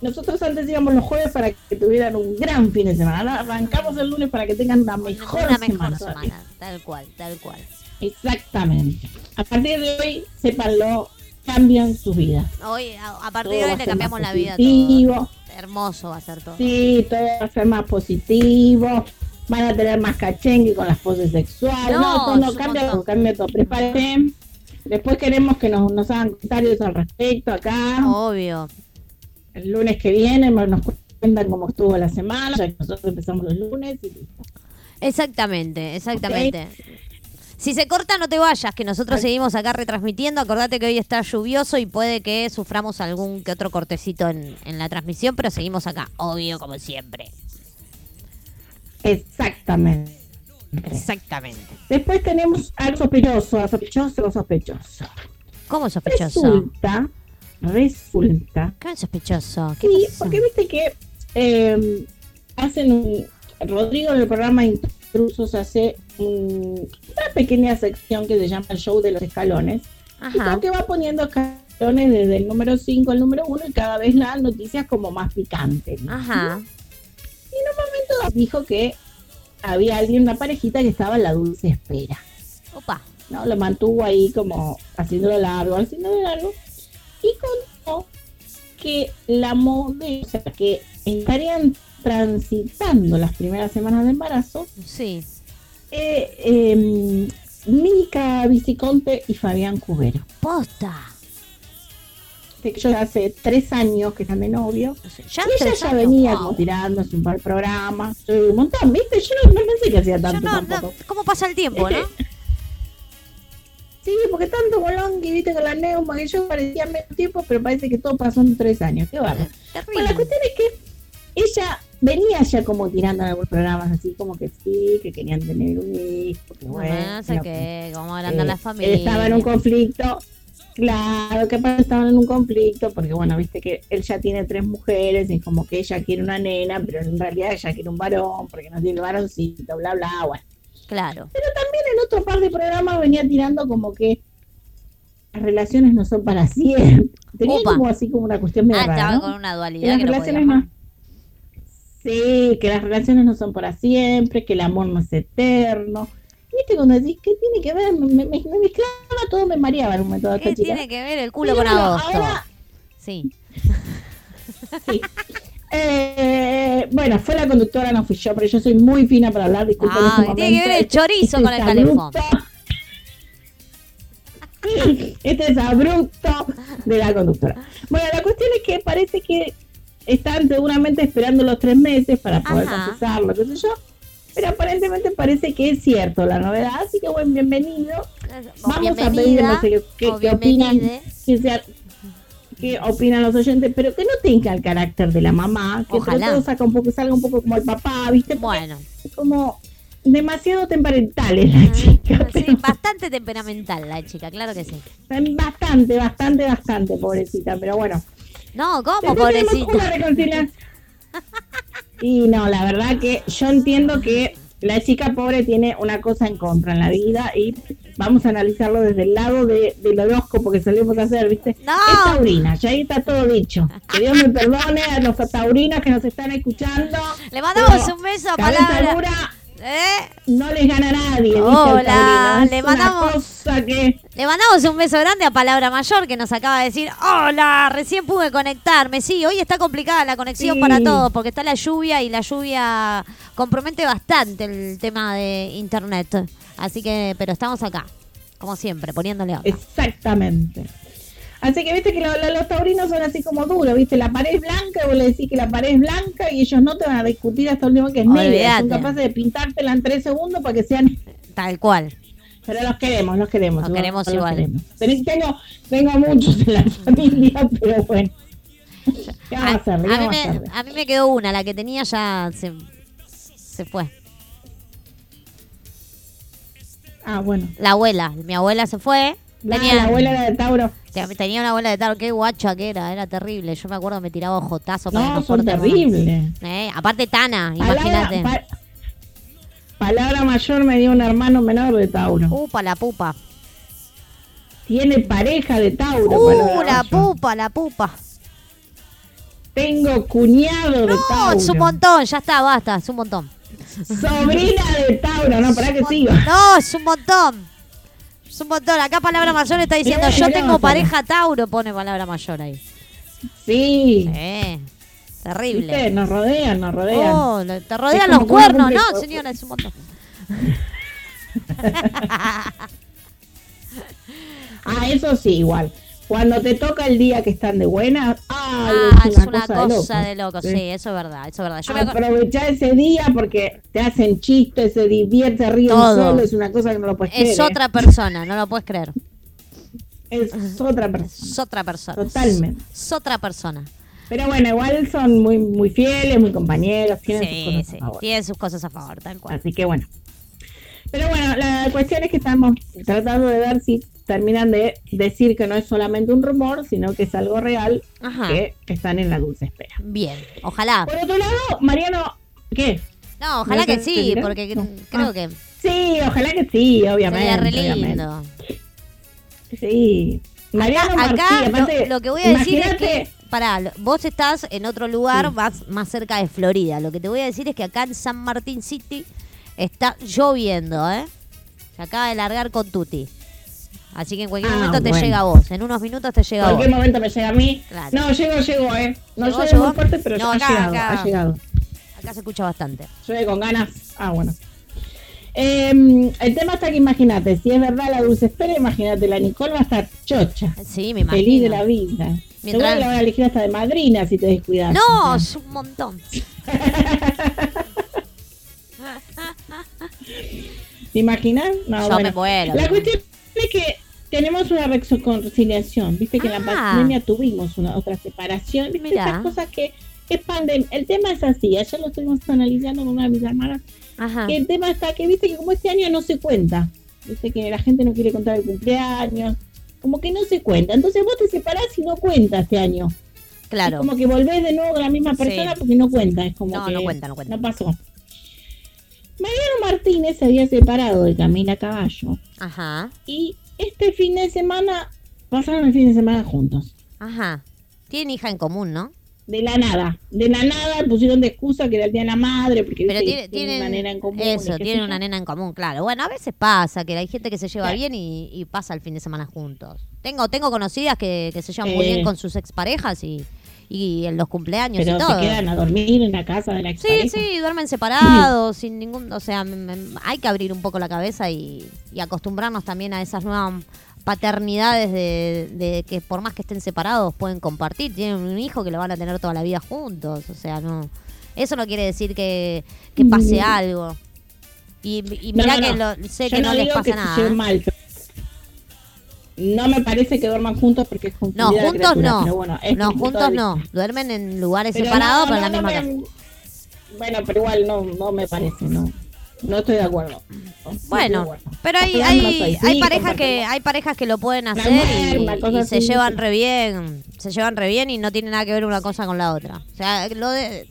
nosotros antes íbamos los jueves para que tuvieran un gran fin de semana. Ahora arrancamos el lunes para que tengan una mejor, Una mejor semana. Tal cual, tal cual. Exactamente. A partir de hoy, sépanlo, cambian sus vidas. Hoy, a, a partir Todo de hoy le cambiamos la vida todos. Hermoso va a ser todo. Sí, todo va a ser más positivo. Van a tener más cachengue con las poses sexuales. No, No, todo, no, cambia montón. todo, cambia todo. Después queremos que nos, nos hagan comentarios al respecto acá. Obvio. El lunes que viene nos cuentan cómo estuvo la semana. Ya que nosotros empezamos los lunes. Y listo. Exactamente, exactamente. Si se corta, no te vayas, que nosotros seguimos acá retransmitiendo. Acordate que hoy está lluvioso y puede que suframos algún que otro cortecito en, en la transmisión, pero seguimos acá, obvio, como siempre. Exactamente. Exactamente. Después tenemos al sospechoso, al sospechoso, al sospechoso. ¿Cómo sospechoso? Resulta, resulta ¿Qué sospechoso? ¿Qué Sí, pasó? porque viste que eh, hacen un. Rodrigo en el programa Intrusos hace un- una pequeña sección que se llama el show de los escalones. Y Ajá. que va poniendo escalones desde el número 5 al número 1 y cada vez las noticias como más picantes. ¿no? Ajá. Entonces dijo que había alguien, una parejita que estaba en la dulce espera. Opa. ¿no? Lo mantuvo ahí como haciéndolo largo, haciéndolo largo. Y contó que la modelo, o sea, que estarían transitando las primeras semanas de embarazo, Sí. eh, eh, Mica Viciconte y Fabián Cubero. Posta. Que ellos hace tres años que están de novio. Ya y ella ya venía wow. como tirándose un par de programas. Yo digo, un montón, ¿viste? Yo no, no pensé que hacía tanto no, ¿Cómo pasa el tiempo, no? Sí, porque tanto Bolonqui, viste, con la neuma, que yo parecía menos tiempo, pero parece que todo pasó en tres años. Qué bárbaro. Bueno, la Terrible. cuestión es que ella venía ya como tirando en algunos programas así como que sí, que querían tener un hijo, que No bueno, sé que, qué, cómo eh, la familia. Estaba en un conflicto, claro, que estaban en un conflicto, porque bueno, viste que él ya tiene tres mujeres y como que ella quiere una nena, pero en realidad ella quiere un varón, porque no tiene varoncito, bla, bla, bueno. Claro. Pero también en otro par de programas venía tirando como que las relaciones no son para siempre. Tenía como así como una cuestión medio Ah, rara, estaba ¿no? con una dualidad que no relaciones no. Sí, que las relaciones no son para siempre, que el amor no es eterno, ¿Viste cuando decís qué tiene que ver? Me, me, me- me mezclaba todo, me mareaba en un momento ¿Qué chica. tiene que ver el culo Pero con agosto? ahora- Sí. Sí. Eh, bueno, fue la conductora, no fui yo, pero yo soy muy fina para hablar, disculpen Ah, este tiene que ver el chorizo con el calefón. Este es abrupto de la conductora. Bueno, la cuestión es que parece que están seguramente esperando los tres meses para poder procesarlo, qué sé yo. Pero aparentemente parece que es cierto la novedad, así que buen bienvenido. Vamos a pedir, no sé qué, qué- opinan, que sea- qué opinan los oyentes, pero que no tenga el carácter de la mamá, que todo saca un poco, salga un poco como el papá, ¿viste? Porque Bueno, es como demasiado temperamental es la chica, sí, pero bastante temperamental la chica, claro que sí. bastante, bastante, bastante, pobrecita, pero bueno. No, ¿cómo, pobrecita? Y no, la verdad que yo entiendo que la chica pobre tiene una cosa en contra en la vida y vamos a analizarlo desde el lado de, del horóscopo que solemos hacer, ¿viste? No. Es taurina, ya ahí está todo dicho. Que Dios me perdone a los taurinos que nos están escuchando. Le mandamos un beso a palabra. dura ¿Eh? no les gana a nadie. Hola, le mandamos- que... Le mandamos un beso grande a Palabra Mayor que nos acaba de decir, hola, recién pude conectarme. Sí, hoy está complicada la conexión Sí. para todos porque está la lluvia y la lluvia compromete bastante el tema de internet. Así que, pero estamos acá, como siempre, poniéndole onda. Exactamente. Así que viste que lo- lo- los taurinos son así como duros, viste, la pared es blanca, y vos le decís que la pared es blanca y ellos no te van a discutir hasta el último que es negra. Son capaces de pintártela en tres segundos para que sean... Tal cual. Pero los queremos, los queremos. Los queremos igual. queremos. Tengo, tengo muchos en la familia, pero bueno. ¿Qué vamos a a, ¿Qué mí me, a mí me quedó una, la que tenía ya se, se fue. Ah, bueno. La abuela, mi abuela se fue. Tenía, la abuela era de Tauro. te- tenía una abuela de tarot, qué guacha que era, era terrible. Yo me acuerdo que me tiraba ojotazos para que No, no son más. terribles. Eh, aparte Tana, imagínate. pa- palabra mayor me dio un hermano menor de Tauro. Upa, la pupa. Tiene pareja de Tauro. Uh, la mayor. pupa, la pupa. Tengo cuñado de No, Tauro. es un montón, ya está, basta, es un montón. Sobrina de Tauro, no, para que sigo. No, es un montón. Un montón. Acá Palabra Mayor está diciendo, Bien, yo tengo pareja Tauro, pone Palabra Mayor ahí. Sí. Eh, terrible. ¿Viste? Nos rodean, nos rodean. Oh, te rodean los cuernos, ¿no, señora? Es un montón. Ah, eso sí, igual. Cuando te toca el día que están de buena, ay, Ah, es es una, una cosa, loco. de loco, sí, eso es verdad, eso es verdad. Yo me Aprovechá ese día porque te hacen chistes, se divierte, ríen Todo. solo, es una cosa que no lo puedes creer. es ¿eh? otra persona, no lo puedes creer. Es otra persona. Es otra persona. Totalmente. Es otra persona. Pero bueno, igual son muy muy fieles, muy compañeros, tienen sus Sí, cosas sí. a favor. Tiene sus cosas a favor, tal cual. Así que bueno. Pero bueno, la cuestión es que estamos tratando de ver si terminan de decir que no es solamente un rumor, sino que es algo real, Ajá. que están en la dulce espera. Bien, ojalá. Por otro lado, Mariano, ¿qué? No, ojalá ¿No que sí, porque No. creo Ah. que Sí, ojalá que sí, obviamente. sería re obviamente. lindo. Sí. Mariano Acá, Martí, acá aparte, lo, lo que voy a decir es que, pará, vos estás en otro lugar Sí. más, más cerca de Florida. Lo que te voy a decir es que acá en San Martín City está lloviendo, ¿eh? Se acaba de largar con Tuti. Así que en cualquier Ah, momento te bueno. llega a vos. En unos minutos te llega a En vos. cualquier momento me llega a mí. Claro. No, llego, llego, eh. No ¿Llegó, llegó? muy fuerte, pero No, ya acá, ha llegado, acá. ha llegado. Acá se escucha bastante. Llueve con ganas. Ah, bueno. Eh, el tema está que imagínate, si es verdad la dulce espera, imagínate, la Nicole va a estar chocha, Sí, me imagino. feliz de la vida. Mientras- Seguro que la van a elegir hasta de madrina si te descuidas. No, es un montón. ¿Te imaginas? No, Yo me muero. La cuestión es que tenemos una reconciliación. Viste que en la Ah. pandemia tuvimos una otra separación. Viste Mirá. esas cosas que es pandemia. El tema es así. Ayer lo estuvimos analizando con una de mis hermanas. Ajá. Que el tema está que viste que como este año no se cuenta. Viste que la gente no quiere contar el cumpleaños. Como que no se cuenta. Entonces vos te separás y no cuenta este año. Claro. Como que volvés de nuevo con la misma persona Sí. porque no cuenta. Es como No, que no cuenta, no cuenta. No pasó. Mariano Martínez se había separado de Camila Caballo. Ajá. Y este fin de semana pasaron el fin de semana juntos. Ajá. Tienen hija en común, ¿no? de la nada. De la nada pusieron de excusa que era el día de la madre, porque Pero viste tiene, tienen una nena en común. Eso, tienen una nena en común, claro. Bueno, a veces pasa que hay gente que se lleva Claro. bien y, y pasa el fin de semana juntos. Tengo tengo conocidas que, que se llevan muy Eh. bien con sus exparejas y, y en los cumpleaños Pero y se todo. quedan a dormir en la casa de la Sí, expareja. sí, duermen separados, sin ningún... O sea, hay que abrir un poco la cabeza y, y acostumbrarnos también a esas nuevas paternidades de, de que por más que estén separados pueden compartir. Tienen un hijo que lo van a tener toda la vida juntos. O sea, no... Eso no quiere decir que, que pase Mm. algo. Y, y No, no, que lo- sé Yo que no, les pasa que se nada. mal, pero No me parece que duerman juntos porque es No, juntos no. pero bueno, no, juntos no. Duermen en lugares Pero separados, no, pero en la misma casa. Bueno, pero igual no, no me parece, no. No estoy de acuerdo. No estoy de Bueno, acuerdo. pero hay, hay, parejas que hay parejas que lo pueden hacer mujer, y, y se llevan re bien, se llevan re bien y no tiene nada que ver una cosa con la otra. O sea, lo de,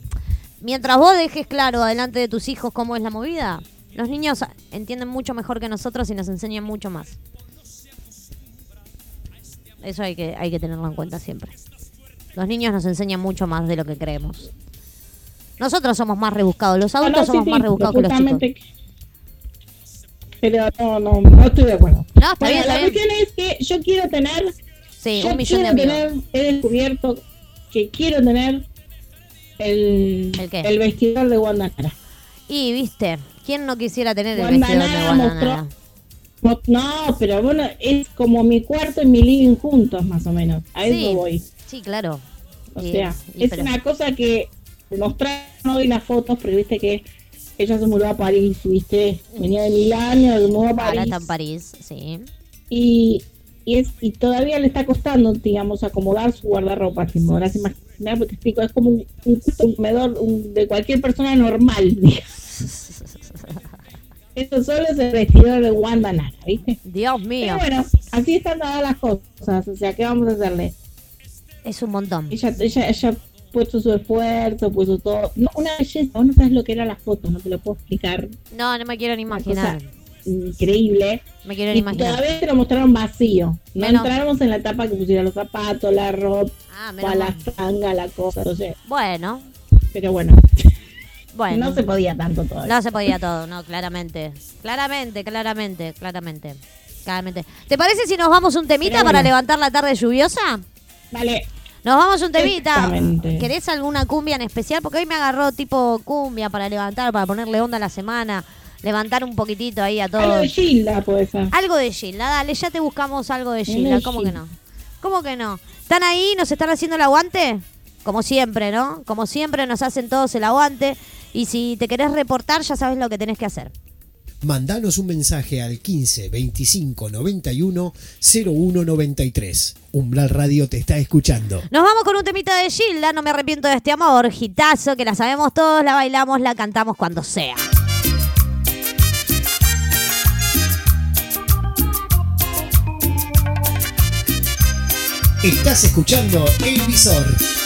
mientras vos dejes claro adelante de tus hijos cómo es la movida, los niños entienden mucho mejor que nosotros y nos enseñan mucho más. Eso hay que hay que tenerlo en cuenta siempre. Los niños nos enseñan mucho más de lo que creemos. Nosotros somos más rebuscados, los No, no, adultos sí, somos sí, más rebuscados que los chicos. Pero no, no, no estoy de acuerdo. No, está Bueno, bien, la bien. cuestión es que yo quiero tener, Sí, yo un millón de quiero tener, he descubierto que quiero tener el, ¿El qué? vestidor de Wanda Nara. Y viste, ¿quién no quisiera tener el Wanda vestido de Nara Guananara? mostró- No, no, pero bueno, es como mi cuarto y mi living juntos, más o menos. A eso voy. sí, claro. O Y- sea, es pero- una cosa que mostraron hoy las fotos, pero viste que ella se mudó a París, viste, venía de Milán, se mudó a Ahora París. está en París, sí. y, y es y todavía le está costando, digamos, acomodar su guardarropa. Si me podrás imaginar, porque te explico, es como un, un, un comedor un- de cualquier persona normal. digamos. Eso solo es el vestidor de Wanda Nara, ¿viste? Dios mío, Pero bueno, así están dadas las cosas, o sea, ¿qué vamos a hacerle? es un montón. Ella, ella, ella ha puesto su esfuerzo, puso todo. No, una belleza, vos no sabes lo que era las fotos, no te lo puedo explicar. No, no me quiero ni imaginar. Increíble. Me quiero ni Y imaginar. todavía te lo mostraron vacío. No Menos- entramos en la etapa que pusiera los zapatos, la ropa, Ah, la mal. tanga, la cosa, no sé. Bueno, Pero bueno, bueno. no se podía tanto todavía. No se podía todo, no, claramente. Claramente, claramente, claramente. Claramente. ¿Te parece si nos vamos un temita Pero para bueno. levantar la tarde lluviosa? Vale, Nos vamos un temita. ¿Querés alguna cumbia en especial? Porque hoy me agarró tipo cumbia para levantar, para ponerle onda a la semana. Levantar un poquitito ahí a algo todos. de Gilda puede ser. Algo de Gilda, dale, ya te buscamos algo de Algo Gilda. ¿Cómo que no? ¿Cómo que no? ¿Están ahí? ¿Nos están haciendo el aguante? Como siempre, ¿no? Como siempre nos hacen todos el aguante. Y si te querés reportar, ya sabes lo que tenés que hacer. Mandanos un mensaje al 15 25 91 01 93. Umbral Radio te está escuchando. Nos vamos con un temita de Gilda, no me arrepiento de este amor, gitazo, que la sabemos todos, la bailamos, la cantamos cuando sea. Estás escuchando El Visor.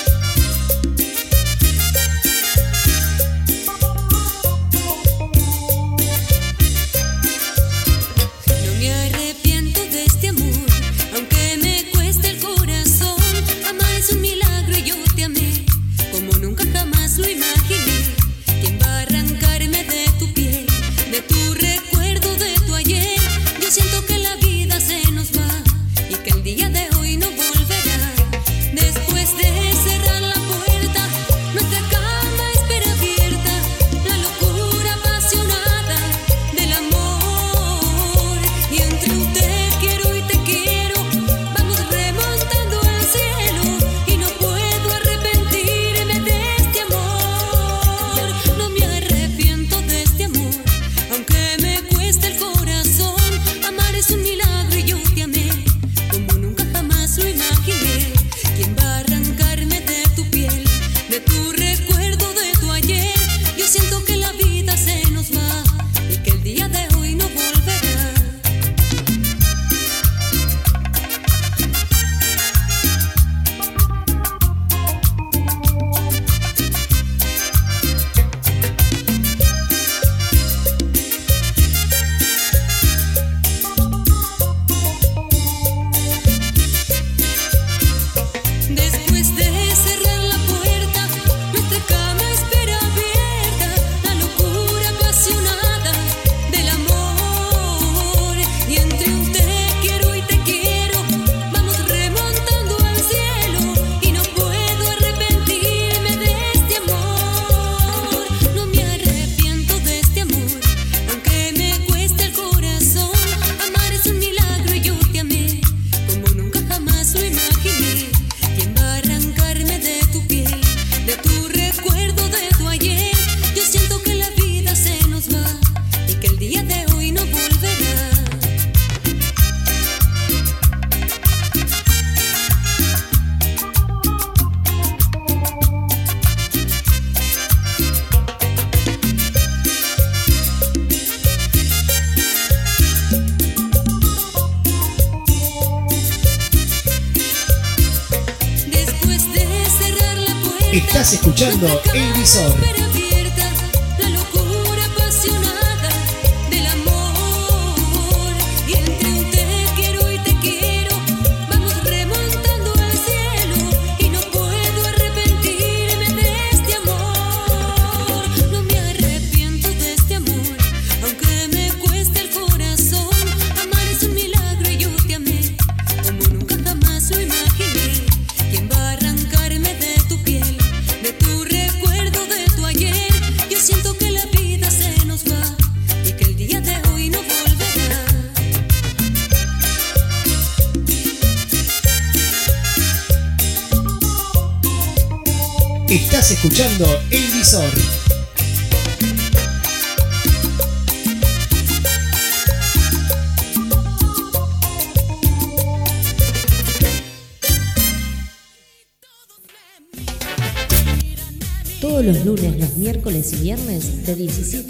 Siento que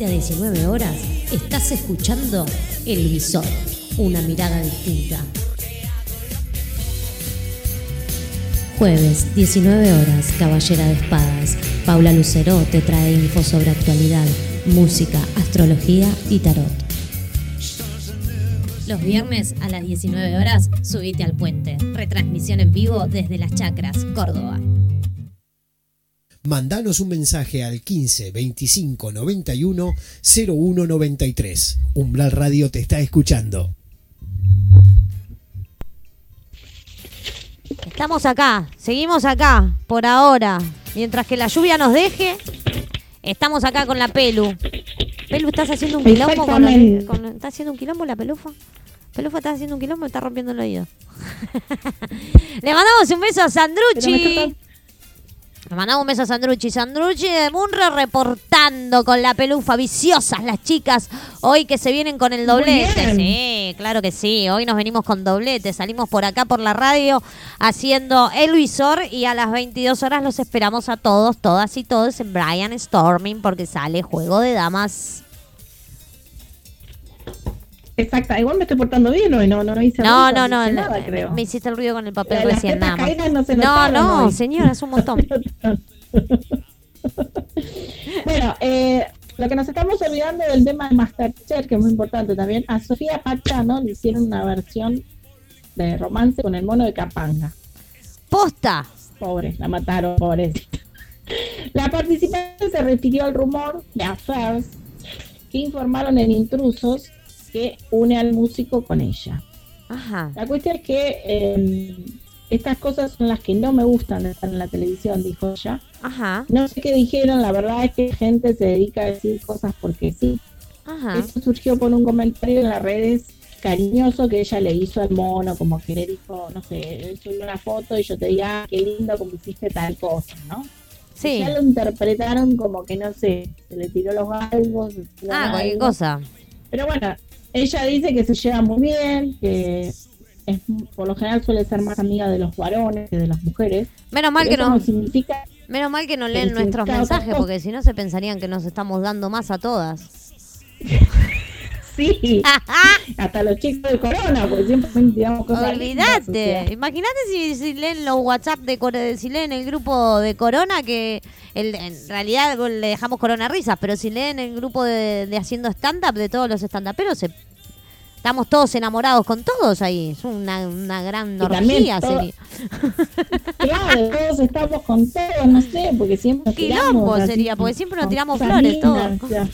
17 a 19 horas estás escuchando El Visor, una mirada distinta. Jueves, 19 horas, Caballera de Espadas. Paula Lucero te trae info sobre actualidad, música, astrología y tarot. Los viernes a las 19 horas, subite al puente. Retransmisión en vivo desde Las Chacras, Córdoba. Mandanos un mensaje al 15 25 91 01 93. Umbral Radio te está escuchando. Estamos acá, seguimos acá, por ahora. Mientras que la lluvia nos deje, estamos acá con la Pelu. Pelu, ¿estás haciendo un quilombo con, la- con- ¿Estás haciendo un quilombo la pelufa? Pelufa, ¿estás haciendo un quilombo? Me está rompiendo el oído. Le mandamos un beso a Pero me Sandrucci. Le mandamos un beso a Sandrucci. Sandrucci de Munra reportando con la pelufa. Viciosas las chicas. Hoy que se vienen con el doblete. Sí, claro que sí. Hoy nos venimos con doblete. Salimos por acá por la radio haciendo el visor. Y a las 22 horas los esperamos a todos, todas y todos en Brian Storming porque sale Juego de Damas. Exacto, igual me estoy portando bien hoy, no, no, no hice No, ruido, no, no. la- nada, creo. me hiciste el ruido con el papel Las recién nada más. no se No, no, señora, es un montón. bueno, eh, lo que nos estamos olvidando del tema de Masterchef, que es muy importante también, a Sofía Pachano le hicieron una versión de romance con el mono de Capanga. Posta. Pobre, la mataron, pobrecita. La participante se refirió al rumor de Affairs que informaron en Intrusos que une al músico con ella. Ajá. La cuestión es que eh, estas cosas son las que no me gustan de estar en la televisión, dijo ella. Ajá. No sé qué dijeron, la verdad es que gente se dedica a decir cosas porque sí. Ajá. Eso surgió por un comentario en las redes cariñoso que ella le hizo al mono, como que le dijo, no sé, él subió una foto y yo te diga, ah, qué lindo como hiciste tal cosa, ¿no? Sí. Ya lo interpretaron como que, no sé, se le tiró los galgos. Ah, cualquier cosa. Pero bueno, ella dice que se lleva muy bien, que es, por lo general suele ser más amiga de los varones que de las mujeres. Menos mal que no, no significa menos mal que no leen nuestros mensajes, porque si no se pensarían que nos estamos dando más a todas. sí, hasta los chicos de corona, porque siempre digamos cosas Olvídate. Imagínate si, si leen los WhatsApp de si leen el grupo de Corona, que el- en realidad le dejamos Corona risas, pero si leen el grupo de, de haciendo stand-up de todos los stand-uperos, se- estamos todos enamorados con todos ahí. Es una, una gran orgía todo- sería. Claro, todos estamos con todos, no sé, porque siempre nos Quilombo tiramos sería, porque siempre nos tiramos flores, lindas, todo. o sea,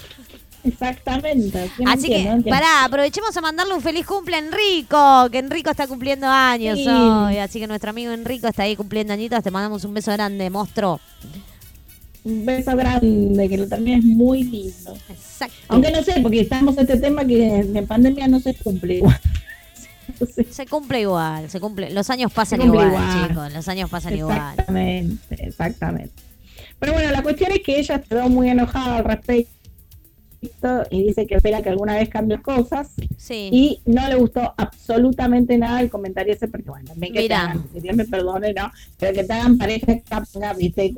exactamente. Así entiendo, que, pará, aprovechemos a mandarle un feliz cumple a Enrico, que Enrico está cumpliendo años Sí. hoy. Así que nuestro amigo Enrico está ahí cumpliendo añitos. Te mandamos un beso grande, monstruo. Un beso grande, que lo también es muy lindo. Exacto. Aunque no sé, porque estamos en este tema que en pandemia no se cumple igual. Se cumple igual, se cumple. Los años pasan igual. chicos. Los años pasan igual. Exactamente, exactamente. Pero bueno, la cuestión es que ella quedó muy enojada al respecto y dice que espera que alguna vez cambie cosas Sí. y no le gustó absolutamente nada el comentario ese porque bueno, también que hagan, Dios me perdone, ¿no? Pero que te hagan pareja viste,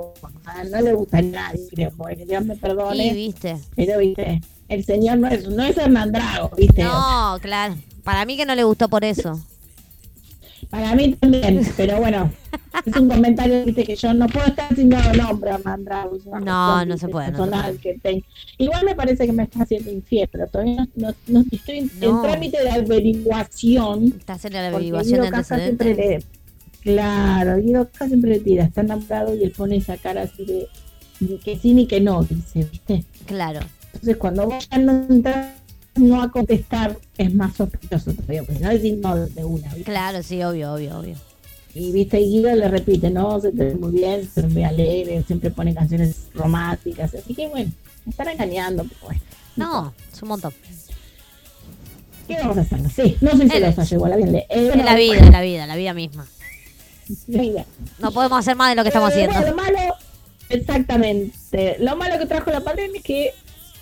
ah, no le gusta a nadie, creo, porque Dios me perdone, viste. pero viste, el señor no es, no es Hernán Drago, viste. No, claro. Para mí que no le gustó por eso. Para mí también, pero bueno, es un comentario viste, que yo no puedo estar sin dar nombre a una No, no se puede, no se puede. que. Igual me parece que me está haciendo infiel, pero todavía no, no- no- estoy en, trámite de averiguación. Estás en la averiguación de antecedentes. le. Claro, Guido Casca siempre le tira, está enamorado y él pone esa cara así de, de que sí ni que no, dice, ¿viste? Claro. Entonces, cuando vos ya no entras no a contestar, es más sospechoso todavía, porque no decir no de una, ¿viste? Claro, sí, obvio, obvio, obvio. Y viste, Guido le repite, no, se te ve muy bien, se ve alegre, siempre pone canciones románticas, así que bueno, me están engañando, pero bueno, No, es un montón. ¿qué vamos a hacer? Sí, no soy celosa, llegó a la. Eh, Es bueno, la vida, es la vida, la vida misma. la vida. No podemos hacer más de lo que estamos haciendo. lo malo, exactamente, lo malo que trajo la pandemia es que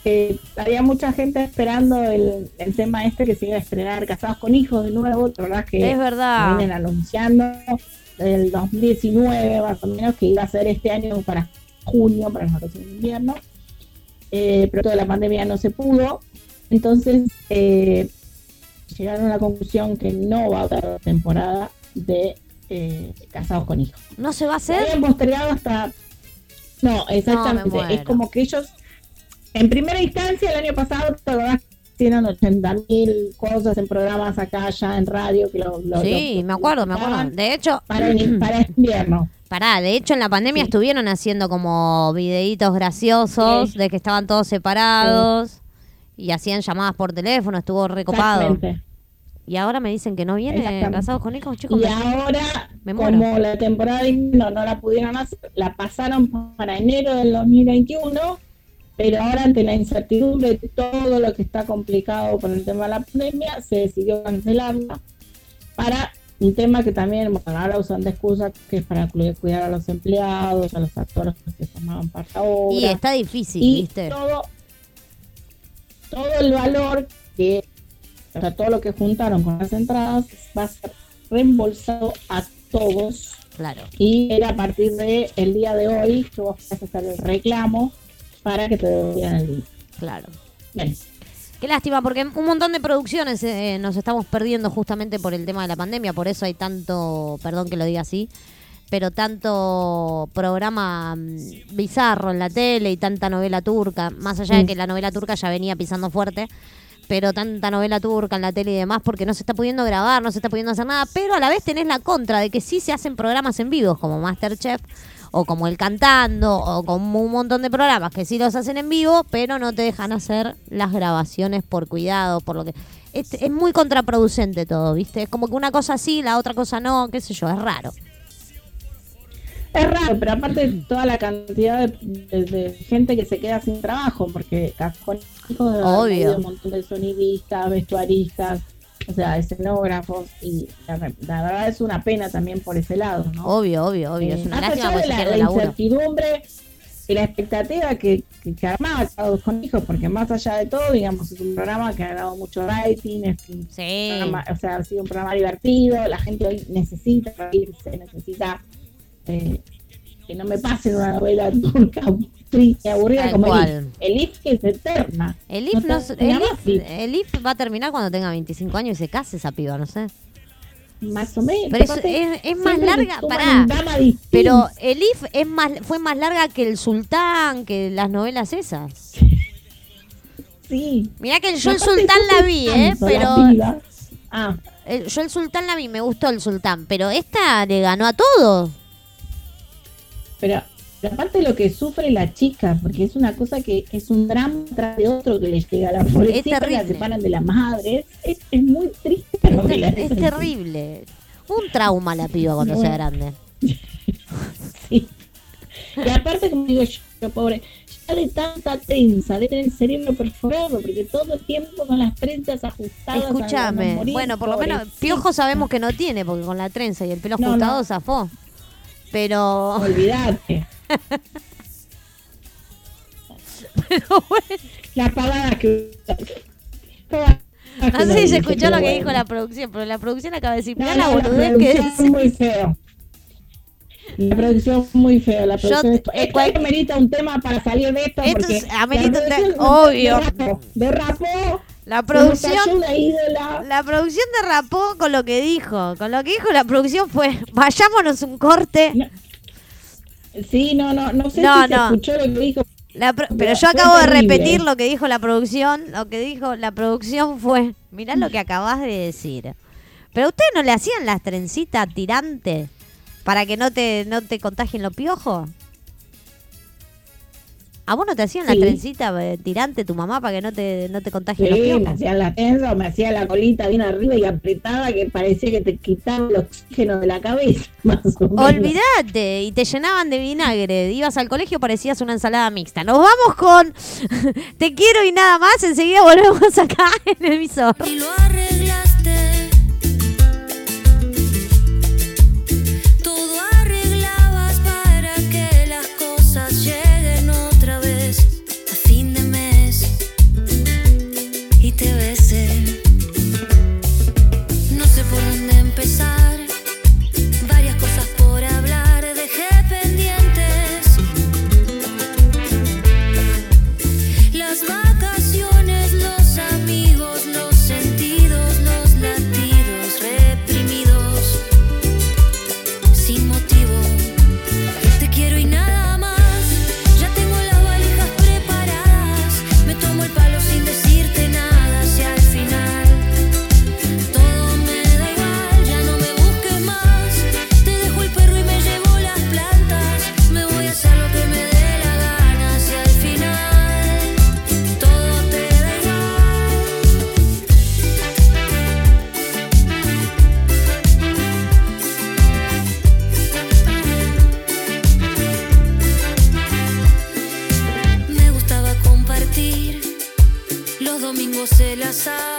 eh, había mucha gente esperando el, el tema este que se iba a estrenar Casados con Hijos de nuevo, verdad que Es verdad. vienen anunciando del 2019 más o menos que iba a ser este año para junio, para las vacaciones de invierno, Eh, pero toda la pandemia no se pudo, entonces eh, llegaron a la conclusión que no va a haber temporada de eh, Casados con Hijos. ¿No se va a hacer? habían postergado hasta... No, exactamente, es como que ellos, en primera instancia el año pasado, te acordás que hicieron 80 mil cosas en programas acá ya en radio que lo, lo- Sí, lo- me acuerdo, me acuerdo. De hecho, para, el- para invierno. pará, de hecho en la pandemia Sí. estuvieron haciendo como videitos graciosos Sí. de que estaban todos separados y hacían llamadas por teléfono, estuvo recopado. Y ahora me dicen que no viene casados con hijos, chicos. Y me- ahora, me muero. como la temporada de invierno no la pudieron hacer, la pasaron para enero del 2021, pero ahora ante la incertidumbre de todo lo que está complicado con el tema de la pandemia, se decidió cancelarla para un tema que también, bueno, ahora usan de excusa, que es para cu- cuidar a los empleados, a los actores que formaban parte obra Y está difícil, y ¿viste? todo todo el valor que o sea, todo lo que juntaron con las entradas va a ser reembolsado a todos Claro. y era a partir de el día de hoy que vos vas a hacer el reclamo para que te devuelvan el. Claro. Bien. Qué lástima, porque un montón de producciones eh, nos estamos perdiendo justamente por el tema de la pandemia, por eso hay tanto, perdón que lo diga así, pero tanto programa mm, bizarro en la tele y tanta novela turca, más allá de que la novela turca ya venía pisando fuerte, pero tanta novela turca en la tele y demás, porque no se está pudiendo grabar, no se está pudiendo hacer nada, pero a la vez tenés la contra de que sí se hacen programas en vivos, como Masterchef, o como El Cantando, o como un montón de programas que sí los hacen en vivo, pero no te dejan hacer las grabaciones por cuidado, por lo que... Es, es muy contraproducente todo, ¿viste? Es como que una cosa sí, la otra cosa no, qué sé yo, es raro. Es raro, pero aparte de toda la cantidad de, de- de gente que se queda sin trabajo, porque con hijos de un montón de sonidistas, vestuaristas, o sea, escenógrafos, y la, la verdad es una pena también por ese lado, ¿no? Obvio, obvio, obvio. Eh, es una lástima porque de se la, pierde incertidumbre y la expectativa que, que, que armaba Casados con Hijos, porque más allá de todo, digamos, es un programa que ha dado mucho rating, es un Sí. programa, o sea, ha sido un programa divertido, la gente hoy necesita reírse, necesita eh, que no me pasen una novela turca triste, aburrida Tal como cual. Elif. Elif que es eterna. El IF, no, termina el, IF, el IF va a terminar cuando tenga 25 años y se case esa piba, no sé. Más o menos. Pero es- es- es más larga, pará. Pero el IF es más, fue más larga que el Sultán, que las novelas esas. sí. Mirá que yo el Sultán la vi, ¿eh? Pero. Ah, el- yo el Sultán la vi, me gustó el Sultán. Pero esta le ganó a todo. Pero, pero aparte lo que sufre la chica, porque es una cosa que es un drama tras de otro que le llega a la pobrecita, la separan de la madre. Es, muy triste la Es, terrible. Un trauma la piba cuando sea grande. Sí. Y aparte, como digo yo, pobre, ya de tanta trenza, de tener el cerebro perforado, porque todo el tiempo con las trenzas ajustadas. Escúchame. Bueno, por lo menos. Piojo sabemos que no tiene, porque con la trenza y el pelo No, ajustado no. zafó. Pero, Olvídate. Pero bueno, La pagada que. no sé si se escuchó lo que dijo la producción, pero la producción acaba de decir, no, la boludez que producción dice. muy feo. La producción muy fea, la Yo producción. te- esto cual- amerita un tema para salir de esto. Esto porque es- amerita un tema- obvio. Derrapó, La producción, la producción derrapó con lo que dijo. Con lo que dijo la producción fue, vayámonos un corte. No. Sí, no, no, no sé No, si se escuchó lo que dijo. La pro- pero yo acabo de repetir lo que dijo la producción. Lo que dijo la producción fue, mirá lo que acabas de decir. Pero a ustedes no le hacían las trencitas tirantes para que no te, no te contagien los piojos. ¿A vos no te hacían la trencita eh, tirante tu mamá para que no te, no te contagien los Sí, me piojos? hacía la tensa, me hacía la colita bien arriba y apretada que parecía que te quitaba el oxígeno de la cabeza, más o menos. Olvídate, y te llenaban de vinagre. Ibas al colegio, parecías una ensalada mixta. Nos vamos con Te quiero y nada más. Enseguida volvemos acá en el visor. y lo arreglaste. Los domingos el asado,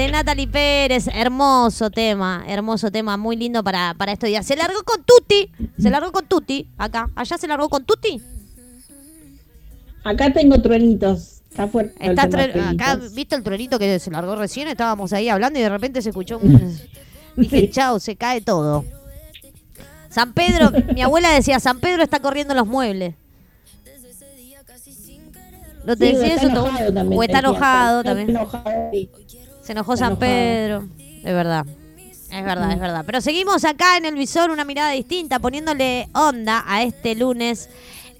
de Natalie Pérez. Hermoso tema, hermoso tema, muy lindo para, para estos días. Se largó con Tuti, se largó con Tuti, acá. Allá se largó con Tuti. Acá tengo truenitos. Está fuerte. el Está tema tre- acá. ¿viste el truenito que se largó recién? Estábamos ahí hablando y de repente se escuchó un... Dije, Sí. chao, se cae todo. San Pedro, mi abuela decía, San Pedro está corriendo los muebles. ¿No te Sí, decía está eso? enojado también, O está enojado está también. enojado, sí. Se enojó San. Pedro. Es verdad. Es verdad, es verdad. Pero seguimos acá en el visor, una mirada distinta, poniéndole onda a este lunes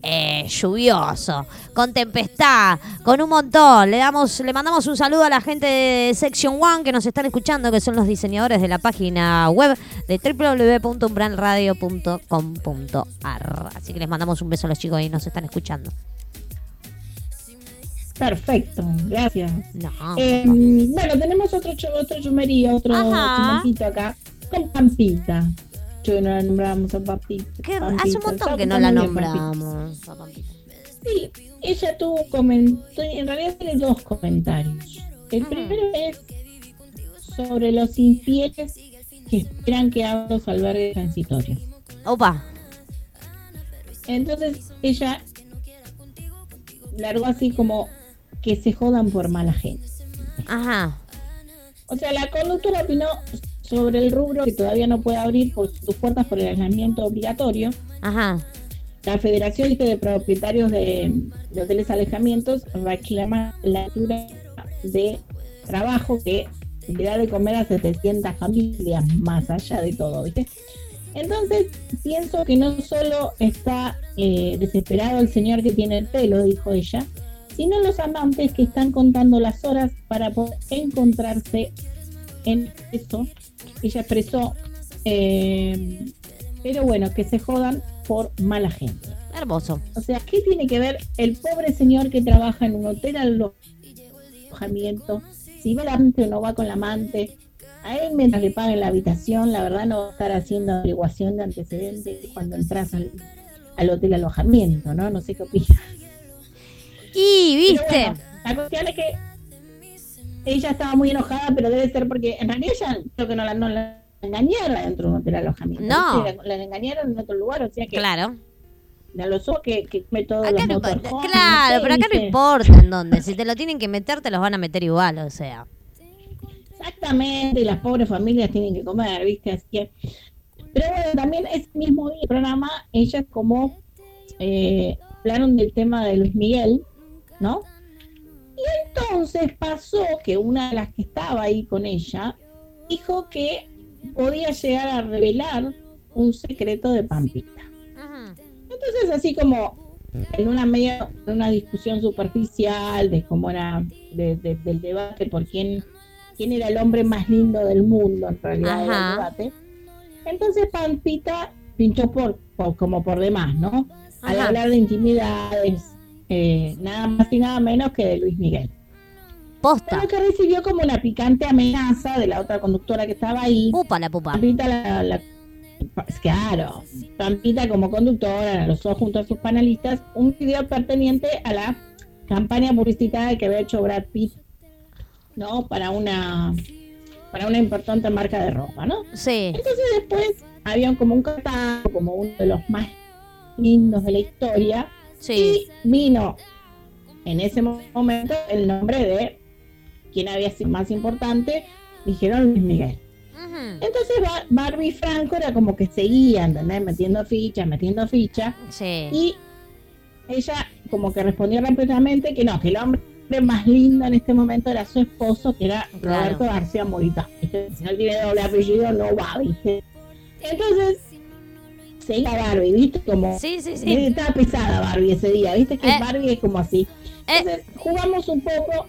eh, lluvioso, con tempestad, con un montón. Le damos, le mandamos un saludo a la gente de Section One que nos están escuchando, que son los diseñadores de la página web de www.umbralradio.com.ar. Así que les mandamos un beso a los chicos ahí nos están escuchando. Perfecto, gracias. No. Eh, bueno, tenemos otro otro chumerío, otro Ajá. chumoncito acá, con Pampita. Yo no la nombramos a Pampita. Pampita. hace un montón que no la nombramos. a Pampita. Sí, ella tuvo comentarios, en realidad tiene dos comentarios. El primero es sobre los infieles que esperan que abran los albergues transitorios. Opa. Entonces ella largó así como que se jodan por mala gente. Ajá. O sea, la conductora opinó sobre el rubro que todavía no puede abrir por sus puertas por el aislamiento obligatorio. Ajá. La Federación de Propietarios de, de Hoteles Alejamientos reclama la altura de trabajo que le da de comer a 700 familias, más allá de todo, ¿viste? Entonces, pienso que no solo está eh, desesperado el señor que tiene el pelo, dijo ella, sino los amantes que están contando las horas para poder encontrarse en eso. Ella expresó, eh, pero bueno, que se jodan por mala gente. Hermoso. O sea, ¿qué tiene que ver el pobre señor que trabaja en un hotel alojamiento? Si va el amante o no va con la amante. A él mientras le paguen la habitación, la verdad no va a estar haciendo averiguación de antecedentes cuando entras al, al hotel alojamiento, ¿no? No sé qué opinas. Y, viste. bueno, la cuestión es que ella estaba muy enojada, pero debe ser porque en realidad ella creo que no la, no la engañaron dentro de un hotel alojamiento. No. ¿viste? La, la engañaron en otro lugar, o sea que Claro. la lo que, que come todos Acá los no, claro, no sé, pero acá no importa en dónde. Si te lo tienen que meter, te los van a meter igual, o sea. Exactamente, y las pobres familias tienen que comer, ¿viste? Así que. Pero bueno, también ese mismo día del programa, ellas como eh, hablaron del tema de Luis Miguel, ¿no? Y entonces pasó que una de las que estaba ahí con ella dijo que podía llegar a revelar un secreto de Pampita. Entonces, así como en una media, una discusión superficial de cómo era, de- de- del debate por quién, quién era el hombre más lindo del mundo, en realidad era Ajá. el debate. Entonces Pampita pinchó por, por- como por demás, ¿no? Al Ajá. hablar de intimidades, eh, nada más y nada menos que de Luis Miguel. Posta. Pero que recibió como una picante amenaza de la otra conductora que estaba ahí. Pupa la pupa. Pampita, la, la- claro, Pampita como conductora lanzó junto a sus panelistas un video perteneciente a la campaña publicitaria que había hecho Brad Pitt, ¿no? Para una para una importante marca de ropa, ¿no? Sí. Entonces después había como un catálogo, como uno de los más lindos de la historia, Sí. y vino en ese momento el nombre de quien había sido más importante, dijeron Luis Miguel. Entonces Ba- Barbie y Franco era como que seguían, ¿entendés? Metiendo fichas, metiendo fichas. Sí. Y ella como que respondió rápidamente que no, que el hombre más lindo en este momento era su esposo, que era Claro. Roberto García Morita. Si no tiene doble apellido, no va, ¿viste? Entonces, seguía Barbie, ¿viste? Como Sí, sí, eh, sí. estaba pesada Barbie ese día, ¿viste? Que Eh. Barbie es como así. Eh. Entonces, jugamos un poco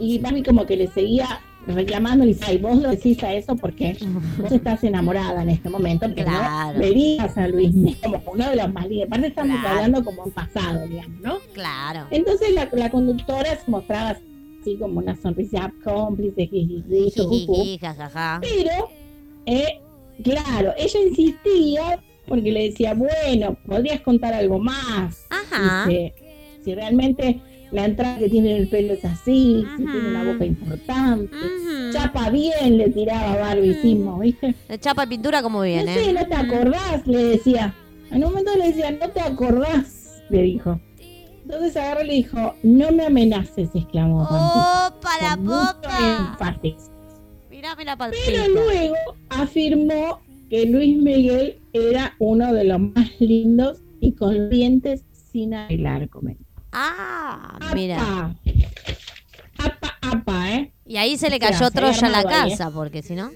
y Barbie como que le seguía reclamando y dice, ay, vos lo decís a eso porque vos estás enamorada en este momento, Claro. no verías a Luis como uno de los más lindos. Aparte estamos Claro. hablando como en pasado, digamos, ¿no? Claro. Entonces la, la conductora se mostraba así como una sonrisa cómplice. Jijiji, jajaja. Pero, eh, claro, ella insistía porque le decía, bueno, podrías contar algo más. Ajá. Dice, si realmente la entrada que tiene en el pelo es así, si tiene una boca importante. Chapa bien, le tiraba Barbie Sismo, ¿viste? Le Chapa de pintura como No viene. sé, no te acordás, le decía. En un momento le decía, no te acordás, le dijo. Entonces agarró y le dijo, no me amenaces, exclamó Pampita, ¡Opa la con mucho popa! énfasis. Mirame la Pero luego afirmó que Luis Miguel era uno de los más lindos y dientes sin arreglar, comentó. Ah, mira. Apa, apa, apa, ¿eh? Y ahí se le O sea, cayó Troya a la ¿eh? casa, porque si no.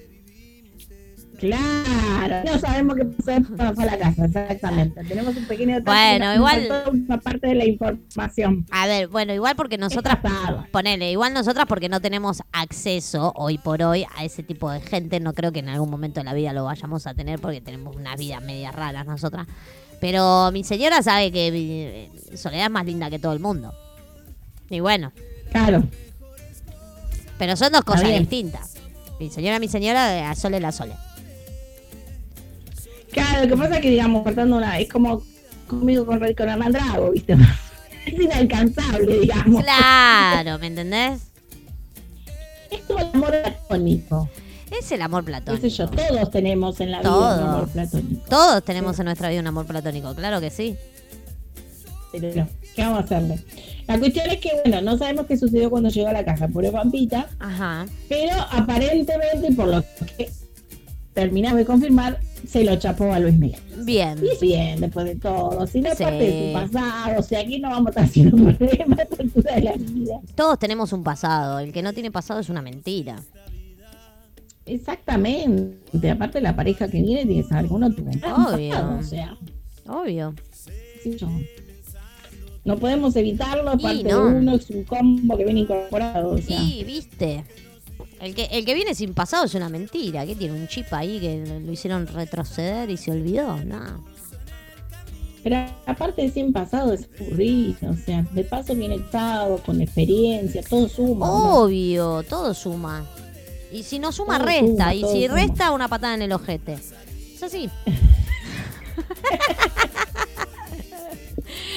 Claro, no sabemos qué pasó cuando fue a la casa, exactamente. Tenemos un pequeño detalle, Bueno, igual- una parte de la información. A ver, bueno, igual porque nosotras. Ponele, igual nosotras porque no tenemos acceso hoy por hoy a ese tipo de gente. No creo que en algún momento de la vida lo vayamos a tener porque tenemos unas vidas medias raras nosotras. Pero mi señora sabe que eh, Soledad es más linda que todo el mundo. Y bueno, Claro, pero son dos cosas distintas. Mi señora, mi señora, a Sole la Sole. Claro, lo que pasa es que, digamos, cortando una, es como conmigo con, con Hernán Drago, ¿viste? Es inalcanzable, digamos. Claro, ¿me entendés? Es como el amor platónico. Es el amor platónico. sé yo, todos tenemos en la vida un amor platónico. Todos tenemos en nuestra vida un amor platónico, claro que sí. Pero no, ¿qué vamos a hacerle? La cuestión es que, bueno, no sabemos qué sucedió cuando llegó a la caja, pobre Pampita, Ajá. pero aparentemente, por lo que terminamos de confirmar, se lo chapó a Luis Miguel. Bien. Y bien, después de todo, si no es Sí. parte de su pasado, o sea, aquí no vamos a estar haciendo problemas a de la vida. Todos tenemos un pasado. El que no tiene pasado es una mentira. Exactamente, aparte la pareja que viene tiene que saber que uno tuvo un Obvio. pasado, o sea, Obvio. yo. No podemos evitarlo, Y parte no. de uno es un combo que viene incorporado, o sea. Sí, viste. El que, el que viene sin pasado es una mentira. ¿Qué tiene? Un chip ahí que lo hicieron retroceder y se olvidó. No. Pero aparte de 100 pasado es aburrido, o sea, de paso viene estado, con experiencia, todo suma. ¿no? Obvio, todo suma. Y si no suma, Todo resta. suma, y si suma. resta, una patada en el ojete. Es así.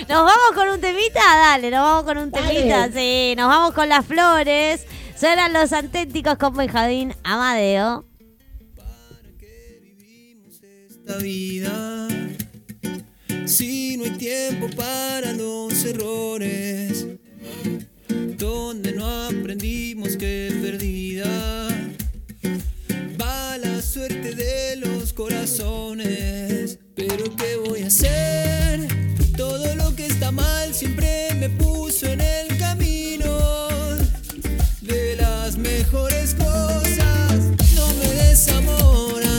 ¿Nos vamos con un temita? Dale, nos vamos con un Dale. temita. Sí, nos vamos con las flores. Serán los auténticos con Benjadín Amadeo. esta vida. Si no hay tiempo para los errores, donde no aprendimos que perdida va la suerte de los corazones. Pero ¿qué voy a hacer? Todo lo que está mal siempre me puso en el mejores cosas. No me des amor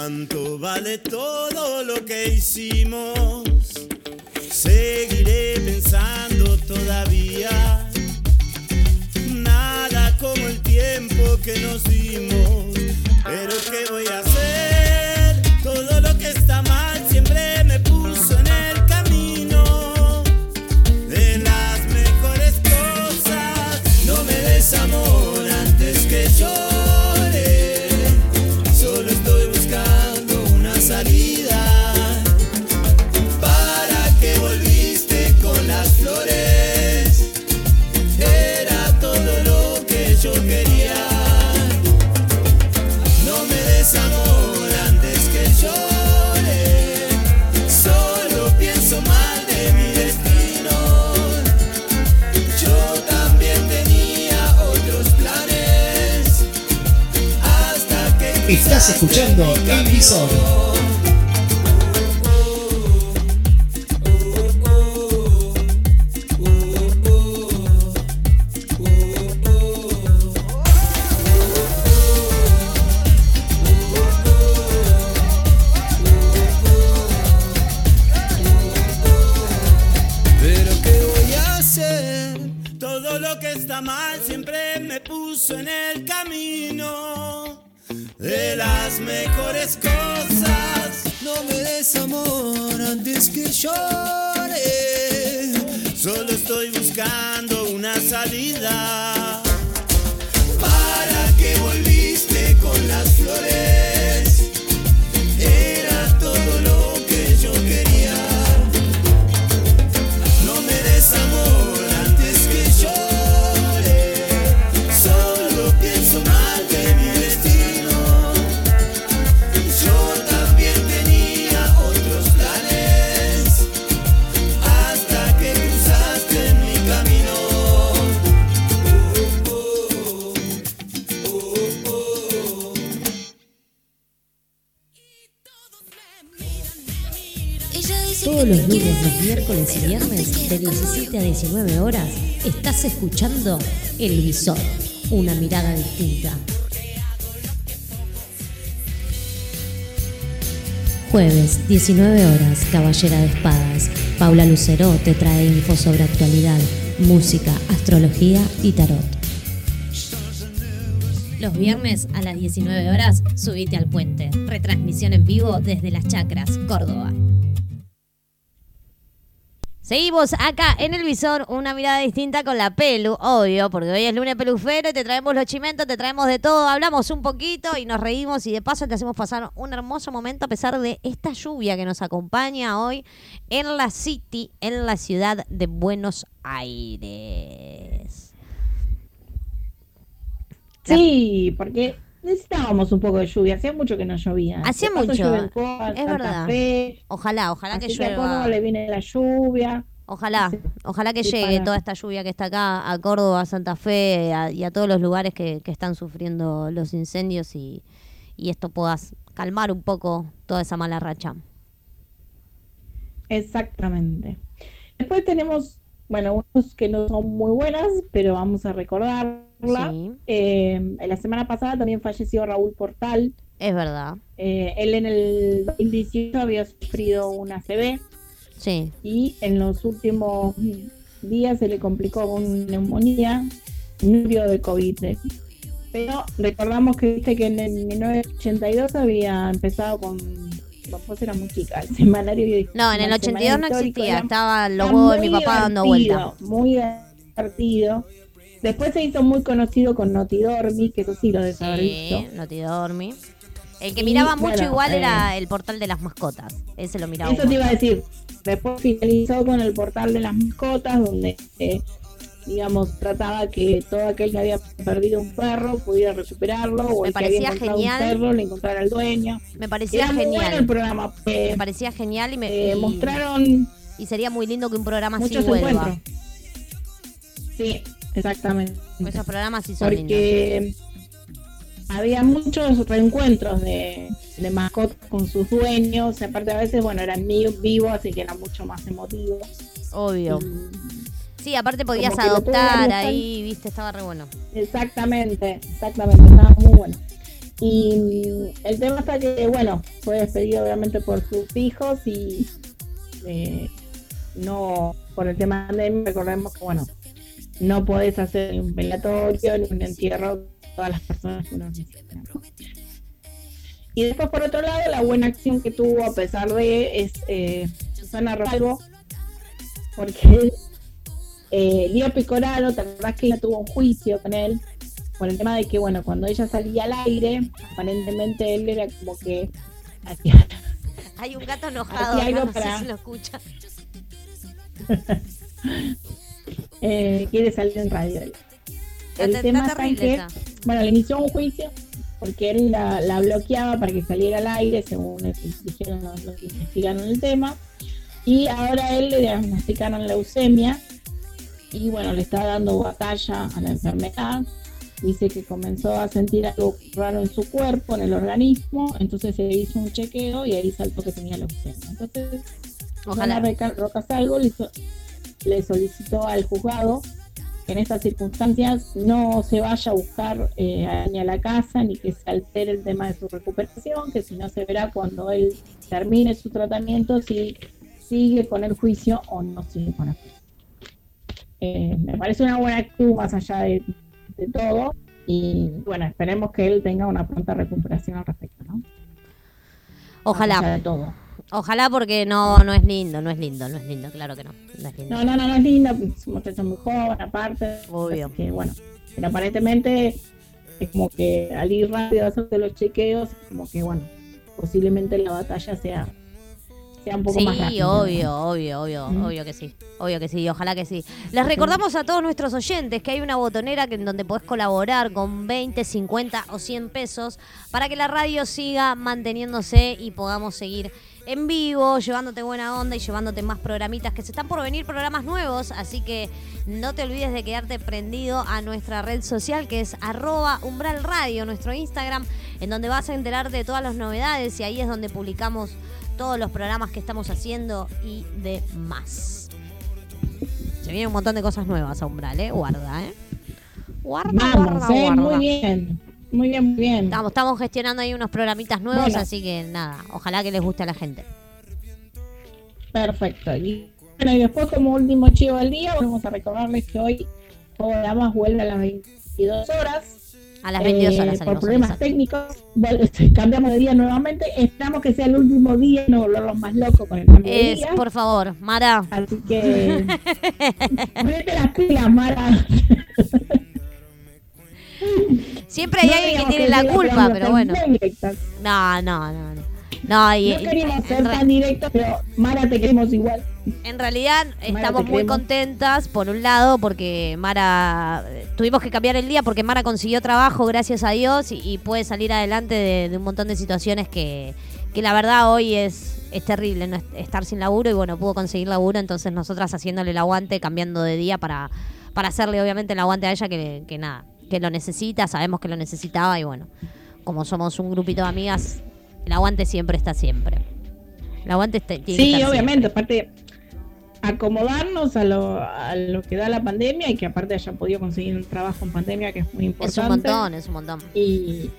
¿Cuánto vale todo lo que hicimos? Seguiré pensando todavía. Nada como el tiempo que nos dimos. Pero ¿qué voy a hacer? Todo lo que está mal El visor, una mirada distinta. Jueves, 19 horas, Caballera de Espadas. Paula Lucero te trae info sobre actualidad, música, astrología y tarot. Los viernes a las 19 horas, subite al puente. Retransmisión en vivo desde Las Chacras, Córdoba. Seguimos acá en el visor, una mirada distinta con la pelu, obvio, porque hoy es lunes pelufero y te traemos los chimentos, te traemos de todo, hablamos un poquito y nos reímos y de paso te hacemos pasar un hermoso momento a pesar de esta lluvia que nos acompaña hoy en la City, en la ciudad de Buenos Aires. Sí, porque necesitábamos un poco de lluvia. Hacía mucho que no llovía. Hacía mucho, en Córdoba, es verdad. Fe, Ojalá, ojalá que así que a Córdoba llueva. le viene la lluvia. Ojalá, ojalá que llegue para- toda esta lluvia que está acá a Córdoba, a Santa Fe a- y a todos los lugares que, que están sufriendo los incendios y, y esto puedas calmar un poco toda esa mala racha. Exactamente. Después tenemos, bueno, unos que no son muy buenas, pero vamos a recordarla. Sí, Eh, en la semana pasada también falleció Raúl Portal. es verdad. Eh, él en el 2018 había sufrido una ACV Sí, y en los últimos días se le complicó con neumonía, murió de COVID. Pero recordamos que viste que en el 1982 había empezado con, vos eras muy chica, el semanario. no, en el el 82 no existía, era- estaban los era huevos de mi papá dando divertido, vuelta. Muy divertido. Después se hizo muy conocido con Notidormi, que eso sí lo debes haber Sí, visto. no te dormí. El que Y, miraba mucho bueno, igual eh, era el portal de las mascotas. Ese lo miraba. Eso te iba a decir. Después finalizó con el portal de las mascotas, donde, eh, digamos, trataba que todo aquel que había perdido un perro pudiera recuperarlo, o Me el que había encontrado genial. un perro le encontrara al dueño. Me parecía Era muy bueno el genial. programa. eh, Me parecía genial y me y- mostraron y sería muy lindo que un programa así vuelva. encuentros. Sí, exactamente. Esos programas sí son lindos. Porque había muchos reencuentros de, de mascotas con sus dueños. Aparte, a veces, bueno, eran vivos, así que era mucho más emotivo. Obvio. Y- Sí, aparte podías adoptar ahí, viste, estaba re bueno. Exactamente, exactamente, estaba muy bueno. Y el tema está que, bueno, fue despedido obviamente por sus hijos y eh, no, por el tema de recordemos que, bueno, no podés hacer ni un velatorio ni un entierro todas las personas que uno quisiera. Y después, por otro lado, la buena acción que tuvo, a pesar de, es eh, Susana Rosalvo, porque eh, Lío Picoraro, ¿te acordás que ella tuvo un juicio con él? Por el tema de que, bueno, cuando ella salía al aire, aparentemente él era como que hacía- Hay un gato enojado, algo acá, no sé si lo escucha. eh, quiere salir en radio. El está tema está terrible que, bueno, le inició un juicio porque él la, la bloqueaba para que saliera al aire, según dijeron los, los que investigaron el tema. Y ahora él le diagnosticaron leucemia y bueno, le está dando batalla a la enfermedad. Dice que comenzó a sentir algo raro en su cuerpo, en el organismo, entonces se hizo un chequeo y ahí saltó que tenía leucemia. Entonces, Ojalá. Reca- Rocasalvo le, hizo- le solicitó al juzgado que en estas circunstancias no se vaya a buscar eh, a- ni a la casa ni que se altere el tema de su recuperación, que si no se verá cuando él termine su tratamiento si sigue con el juicio o no sigue con el juicio. Eh, me parece una buena actitud más allá de, de todo y bueno, esperemos que él tenga una pronta recuperación al respecto, ¿no? Ojalá, de todo. Ojalá porque no, no es lindo, no es lindo, no es lindo, claro que no. No es lindo. No, no, no, no es linda, es un muchacho muy joven, aparte. Obvio. Que, bueno, pero aparentemente es como que al ir rápido a hacerse los chequeos, como que, bueno, posiblemente la batalla sea, un poco Sí, más rápida. obvio, obvio, obvio, Mm. obvio que sí. Obvio que sí, ojalá que sí. Les recordamos a todos nuestros oyentes que hay una botonera que, en donde podés colaborar con 20, 50 o 100 pesos para que la radio siga manteniéndose y podamos seguir en vivo, llevándote buena onda y llevándote más programitas, que se están por venir programas nuevos, así que no te olvides de quedarte prendido a nuestra red social que es arroba umbral radio, nuestro Instagram, en donde vas a enterarte de todas las novedades y ahí es donde publicamos todos los programas que estamos haciendo y demás. Se vienen un montón de cosas nuevas a Umbral, ¿eh? Guarda, ¿eh? Guarda, Vamos, guarda, eh, guarda. muy bien. Muy bien, muy bien. Estamos, estamos gestionando ahí unos programitas nuevos, Bueno. así que nada, ojalá que les guste a la gente. Perfecto. Y, bueno, y después, como último chivo del día, vamos a recordarles que hoy Damas vuelve a las 22 horas. A las 22 Eh, horas por problemas exacto. técnicos, cambiamos de día nuevamente. Esperamos que sea el último día y no volverlos más locos con el cambio de Es, día. por favor, Mara. Así que ponete las pilas, Mara. Siempre hay No alguien que tiene la culpa, pero bueno. No, no, no, no. No, y, No y- queríamos ser tan directos, pero Mara te queremos igual. en realidad estamos muy contentas, por un lado, porque Mara. Tuvimos que cambiar el día porque Mara consiguió trabajo, gracias a Dios, y, y puede salir adelante de, de un montón de situaciones que, que la verdad hoy es, es terrible no est- estar sin laburo y bueno, pudo conseguir laburo, entonces nosotras haciéndole el aguante, cambiando de día para, para hacerle obviamente el aguante a ella que, que nada, que lo necesita, sabemos que lo necesitaba y bueno, como somos un grupito de amigas, el aguante siempre está siempre. El aguante está, tiene que Sí, estar obviamente, aparte acomodarnos a lo, a lo que da la pandemia y que aparte hayan podido conseguir un trabajo en pandemia que es muy importante. Es un montón, es un montón. Y,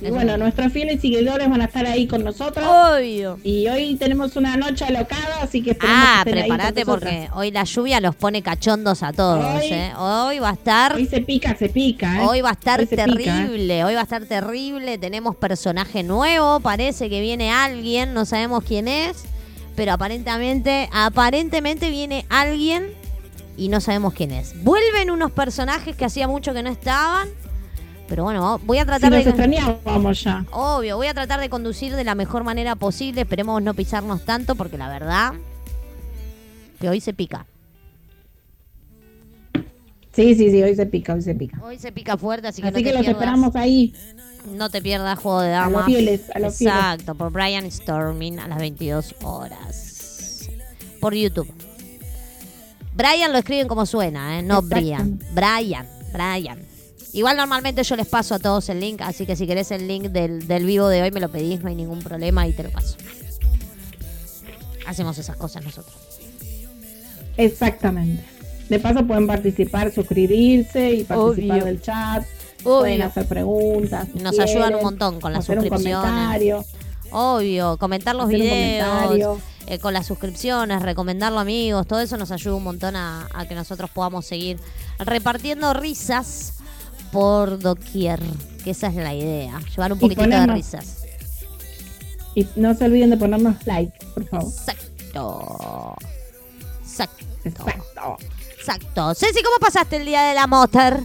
y bueno, nuestros fieles seguidores van a estar ahí con nosotros. Obvio. Y hoy tenemos una noche alocada, así que esperemos Ah, que estén ahí con prepárate porque hoy la lluvia los pone cachondos a todos, Hoy- ¿eh? Hoy va a estar Hoy se pica, se pica. ¿eh? Hoy va a estar Hoy se pica, ¿eh? terrible, hoy va a estar terrible. Tenemos personaje nuevo, parece que viene alguien, no sabemos quién es, pero aparentemente, aparentemente viene alguien y no sabemos quién es. Vuelven unos personajes que hacía mucho que no estaban, pero bueno, voy a Si tratar nos de extrañábamos ya. obvio, voy a tratar de conducir de la mejor manera posible. Esperemos no pisarnos tanto porque la verdad que hoy se pica. Sí, sí, sí, hoy se pica, hoy se pica. Hoy se pica fuerte, así que Así no que te los pierdas. esperamos ahí. No te pierdas Juego de A Damas. los fieles, a los fieles. Exacto, por Brian Storming a las 22 horas. Por YouTube. Brian lo escriben como suena, ¿eh? No. Brian. Brian, Brian. Igual normalmente yo les paso a todos el link, así que si querés el link del, del vivo de hoy me lo pedís, no hay ningún problema y te lo paso. Hacemos esas cosas nosotros. Exactamente. De paso pueden participar, suscribirse y participar Obvio. del chat. Pueden hacer preguntas. si Nos ayudan un montón con las suscripciones. Obvio, comentar los videos, eh, con las suscripciones, recomendarlo a amigos, todo eso nos ayuda un montón a, a que nosotros podamos seguir repartiendo risas por doquier, que esa es la idea, llevar un poquitito de risas. Y no se olviden de ponernos like, por favor. Exacto. Exacto. Exacto. Exacto. Ceci, ¿cómo pasaste el día de la motor?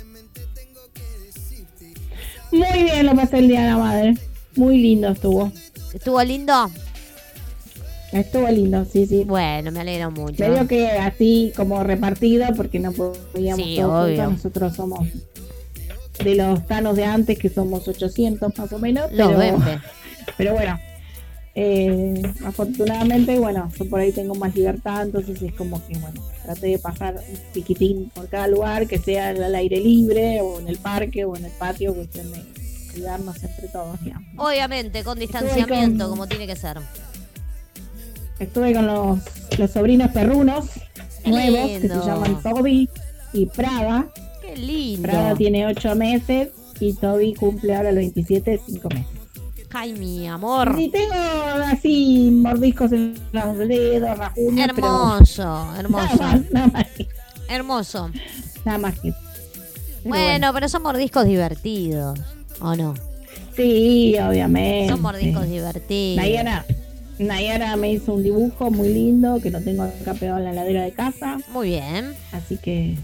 Muy bien lo pasé el día de la madre. Muy lindo estuvo. ¿Estuvo lindo? Estuvo lindo, sí, sí. Bueno, me alegro mucho. Medio que así como repartido porque no podíamos Sí, todos obvio. juntos. Nosotros somos de los tanos de antes, que somos 800 más o menos. Los pero, vende. pero bueno, eh, afortunadamente, bueno, yo por ahí tengo más libertad, entonces es como que, bueno, traté de pasar un piquitín por cada lugar, que sea al aire libre, o en el parque, o en el patio, cuestión de cuidarnos entre todos, digamos. Obviamente, con distanciamiento, con- como tiene que ser. Estuve con los, los sobrinos perrunos nuevos, que se llaman Toby y Prada. Qué lindo. Prada tiene 8 meses y Toby cumple ahora el 27, 5 meses. Ay, mi amor. Y tengo así mordiscos en los dedos, pero Hermoso, nada hermoso, más, nada más que, hermoso. nada más que. Pero Bueno, pero son mordiscos divertidos, ¿o no? Sí, obviamente. Son mordiscos divertidos. Nayara, Nayara me hizo un dibujo muy lindo que lo tengo acá pegado en la ladera de casa, Muy bien, así que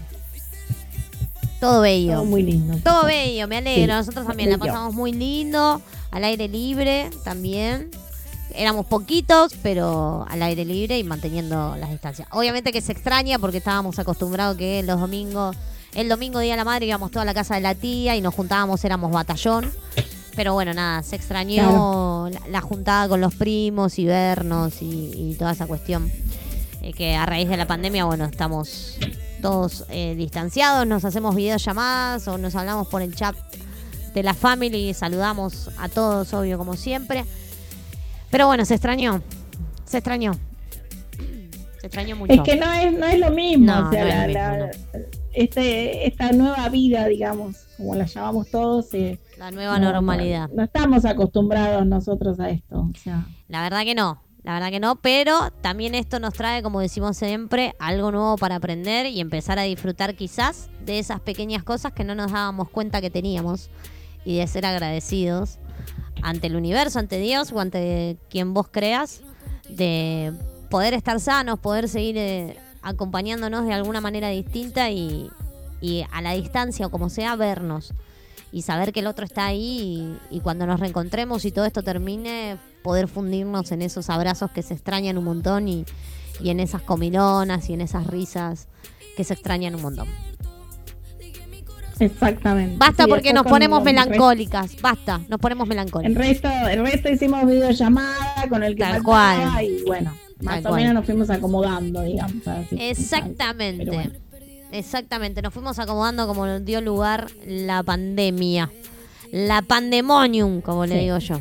todo bello. todo muy lindo. Todo bello, me alegro. Sí, Nosotros también la pasamos muy lindo, al aire libre también. Éramos poquitos, pero al aire libre y manteniendo las distancias. Obviamente que se extraña porque estábamos acostumbrados que los domingos, el domingo día de la madre íbamos toda a la casa de la tía y nos juntábamos, éramos batallón. Pero bueno, nada, se extrañó la, la juntada con los primos y vernos y, y toda esa cuestión. Eh, que a raíz de la pandemia, bueno, estamos todos eh, distanciados, nos hacemos videollamadas o nos hablamos por el chat de la family y saludamos a todos, obvio, como siempre. Pero bueno, se extrañó, se extrañó. Se extrañó mucho. Es que no es, no es lo mismo, No, o sea, no la- este, esta nueva vida, digamos, como la llamamos todos, eh, La nueva no- normalidad. No, no estamos acostumbrados nosotros a esto. O sea, La verdad que no, la verdad que no, pero también esto nos trae, como decimos siempre, algo nuevo para aprender y empezar a disfrutar quizás de esas pequeñas cosas que no nos dábamos cuenta que teníamos y de ser agradecidos ante el universo, ante Dios o ante quien vos creas, de poder estar sanos, poder seguir eh, acompañándonos de alguna manera distinta y, a la distancia o como sea, vernos y saber que el otro está ahí y cuando nos reencontremos y todo esto termine, poder fundirnos en esos abrazos que se extrañan un montón y, y en esas comilonas y en esas risas que se extrañan un montón. exactamente. Basta Sí, porque nos ponemos melancólicas, basta, nos ponemos El melancólicas. resto, el resto hicimos videollamada con el que Tal cual. y bueno, más Tal o cual. menos nos fuimos acomodando, digamos. así. Exactamente. Pero bueno. Exactamente, nos fuimos acomodando como nos dio lugar la pandemia. La pandemonium, como le Sí. digo yo.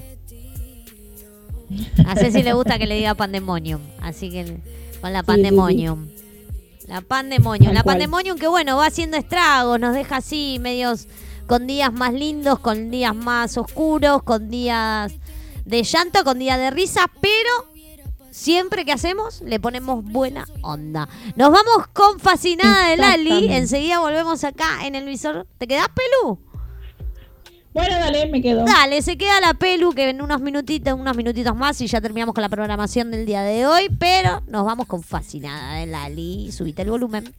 A Ceci le gusta que le diga pandemonium, así que con la pandemonium. La pandemonium, la pandemonium que bueno, va haciendo estragos, nos deja así medios con días más lindos, con días más oscuros, con días de llanto, con días de risa, pero siempre que hacemos le ponemos buena onda. Nos vamos con Fascinada de Lali. Enseguida volvemos acá en el visor. ¿Te quedás, Pelu? Bueno, dale, me quedo. Dale, se queda la Pelu que en unos minutitos, unos minutitos más y ya terminamos con la programación del día de hoy. Pero nos vamos con Fascinada de Lali. Subite el volumen.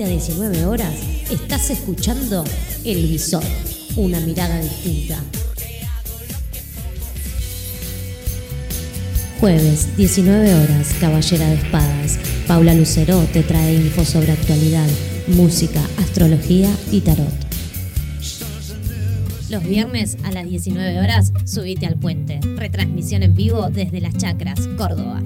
17 a 19 horas estás escuchando El Visor, una mirada distinta. Jueves, 19 horas, Caballera de Espadas. Paula Lucero te trae info sobre actualidad, música, astrología y tarot. Los viernes a las 19 horas, subite al puente. Retransmisión en vivo desde Las Chacras, Córdoba.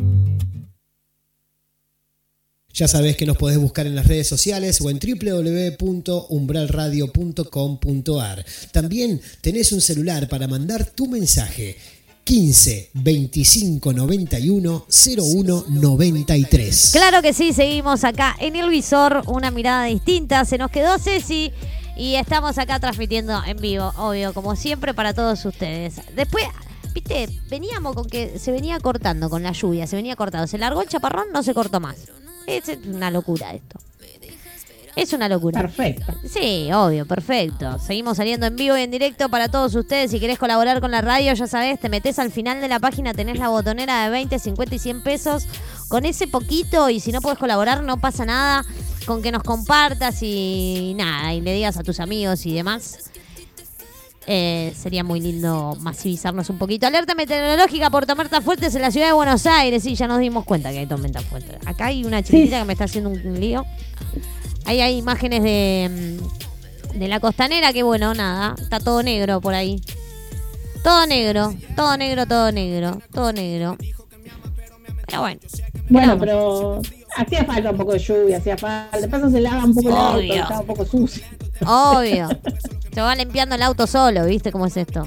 Ya sabés que nos podés buscar en las redes sociales o en www.umbralradio.com.ar. También tenés un celular para mandar tu mensaje 15 25 91 01 93. Claro que sí, seguimos acá en el visor, una mirada distinta. Se nos quedó Ceci y estamos acá transmitiendo en vivo, obvio, como siempre para todos ustedes. Después, viste, veníamos con que se venía cortando con la lluvia, se venía cortando. Se largó el chaparrón, no se cortó más. Es una locura esto. Es una locura. Perfecto. Sí, obvio, perfecto. Seguimos saliendo en vivo y en directo para todos ustedes. Si querés colaborar con la radio, ya sabés, te metes al final de la página, tenés la botonera de 20, 50 y 100 pesos. Con ese poquito, y si no podés colaborar, no pasa nada. Con que nos compartas y nada, y le digas a tus amigos y demás. Eh, sería muy lindo masivizarnos un poquito. Alerta meteorológica por tormentas fuertes en la ciudad de Buenos Aires. Sí, ya nos dimos cuenta que hay tormentas fuertes. Acá hay una chiquitita que me está haciendo un lío. Ahí hay imágenes de, mm, de la costanera que bueno, nada, está todo negro por ahí. Todo negro, todo negro, todo negro, todo negro. Pero bueno. Bueno, pero hacía falta un poco de lluvia, hacía falta. De paso se lava un poco el auto, estaba un poco sucio. Obvio. Se va limpiando el auto solo, ¿viste cómo es esto?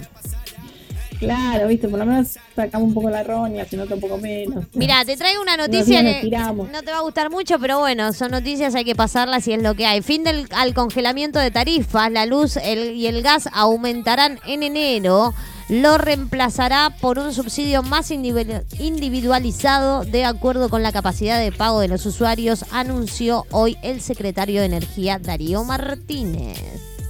Claro, viste, por lo menos sacamos un poco la roña, si no un poco menos. Mira, te traigo una noticia que no te va a gustar mucho, pero bueno, son noticias, hay que pasarlas y es lo que hay. Fin del al congelamiento de tarifas, la luz el- y el gas aumentarán en enero. Lo reemplazará por un subsidio más individu- individualizado de acuerdo con la capacidad de pago de los usuarios, anunció hoy el secretario de Energía Darío Martínez.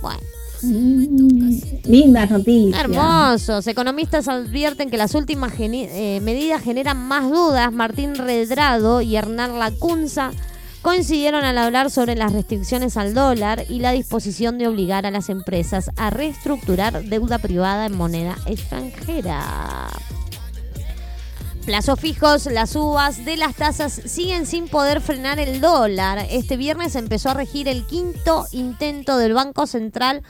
Bueno. Mm, lindas noticias. Hermosos. Economistas advierten que las últimas eh, medidas generan más dudas. Martín Redrado y Hernán Lacunza coincidieron al hablar sobre las restricciones al dólar y la disposición de obligar a las empresas a reestructurar deuda privada en moneda extranjera. Plazos fijos, las uvas de las tasas siguen sin poder frenar el dólar. Este viernes empezó a regir el quinto intento del Banco Central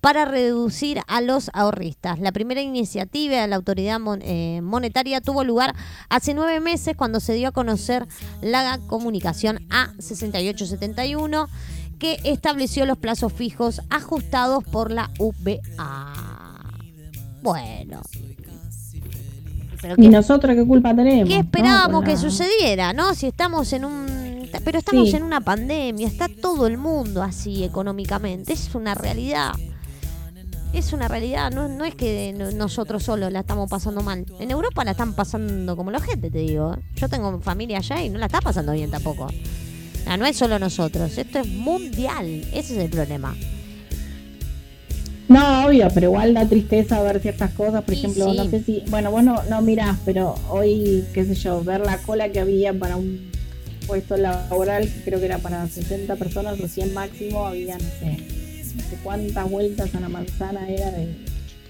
para reducir a los ahorristas. La primera iniciativa de la autoridad eh, monetaria tuvo lugar hace nueve meses cuando se dio a conocer la comunicación A6871 que estableció los plazos fijos ajustados por la UBA. Bueno. Pero ¿Y nosotros qué culpa tenemos? ¿Qué esperábamos que sucediera, no? Si estamos en un... Pero estamos Sí. en una pandemia, está todo el mundo así económicamente, es una realidad. Es una realidad, no, no es que no- nosotros solos la estamos pasando mal. En Europa la están pasando como la gente, te digo. Yo tengo familia allá y no la está pasando bien tampoco. Ah, no es solo nosotros, esto es mundial, ese es el problema. No, obvio, pero igual da tristeza ver ciertas cosas. Por ejemplo, sí. no sé si. Bueno, vos no, no mirás, pero hoy, qué sé yo, ver la cola que había para un puesto laboral, que creo que era para 60 personas o 100 máximo, había, no sé, no sé cuántas vueltas a la manzana era de.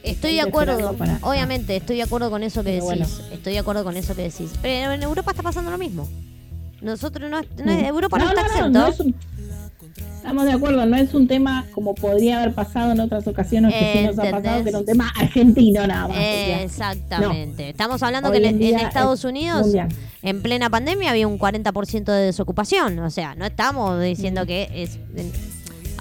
Estoy de acuerdo, para- obviamente, estoy de acuerdo con eso que decís. Bueno. Estoy de acuerdo con eso que decís. Pero en Europa está pasando lo mismo. Nosotros no, no-. Europa no, está exento. no Estamos de acuerdo, no es un tema como podría haber pasado en otras ocasiones que sí nos ha pasado, que era un tema argentino nada más. sea, Exactamente. Estamos hablando Hoy que en Estados es Unidos, mundial. en plena pandemia, había un 40% de desocupación. O sea, no estamos diciendo que es.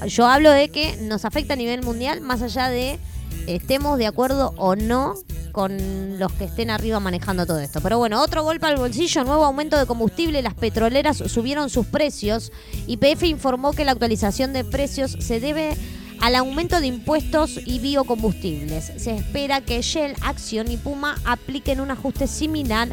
Yo hablo de que nos afecta a nivel mundial, más allá de estemos de acuerdo o no con los que estén arriba manejando todo esto. Pero bueno, otro golpe al bolsillo, nuevo aumento de combustible, las petroleras subieron sus precios. YPF informó que la actualización de precios se debe al aumento de impuestos y biocombustibles. Se espera que Shell, Action y Puma apliquen un ajuste similar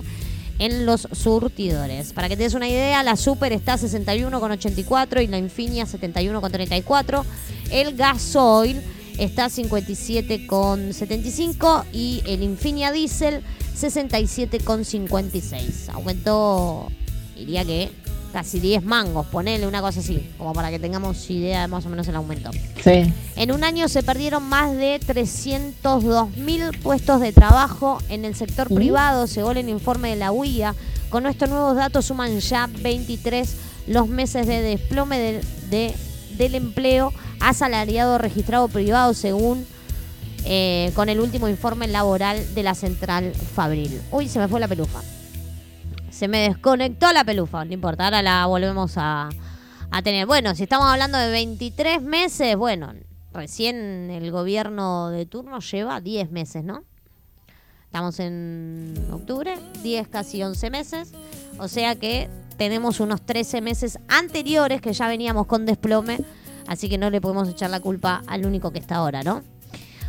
en los surtidores. Para que te des una idea, la Super está a 61,84 y la Infinia 71,34. El gasoil está a 57,75 y el Infinia Diesel 67,56. Aumentó, diría que casi 10 mangos, ponele una cosa así, como para que tengamos idea de más o menos el aumento. Sí. En un año se perdieron más de 302 mil puestos de trabajo en el sector privado, según el informe de la UIA. Con estos nuevos datos suman ya 23 los meses de desplome de- de- del empleo asalariado registrado privado, según eh, con el último informe laboral de la central Fabril. Uy, se me fue la pelufa. Se me desconectó la pelufa, no importa, ahora la volvemos a, a tener. Bueno, si estamos hablando de 23 meses, bueno, recién el gobierno de turno lleva 10 meses, ¿no? Estamos en octubre, 10, casi 11 meses. O sea que tenemos unos 13 meses anteriores que ya veníamos con desplome. Así que no le podemos echar la culpa al único que está ahora, ¿no?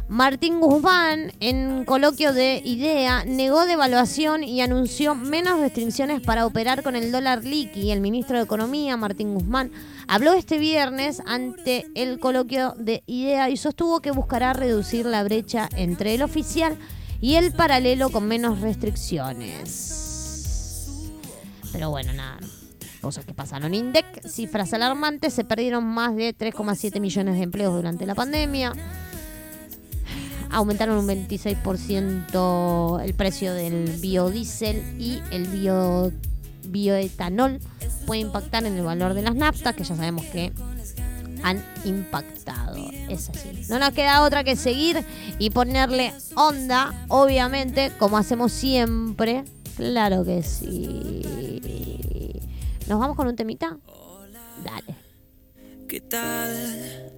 Martín Guzmán, en coloquio de IDEA, negó devaluación y anunció menos restricciones para operar con el dólar liqui. El ministro de Economía, Martín Guzmán, habló este viernes ante el coloquio de IDEA y sostuvo que buscará reducir la brecha entre el oficial y el paralelo con menos restricciones. Pero bueno, nada. Cosas que pasaron. INDEC, cifras alarmantes, se perdieron más de 3,7 millones de empleos durante la pandemia aumentaron un 26% el precio del biodiesel y el bio, bioetanol puede impactar en el valor de las naftas, que ya sabemos que han impactado. Es así. No nos queda otra que seguir y ponerle onda, obviamente, como hacemos siempre. Claro que sí. ¿Nos vamos con un temita? Dale. ¿Qué tal?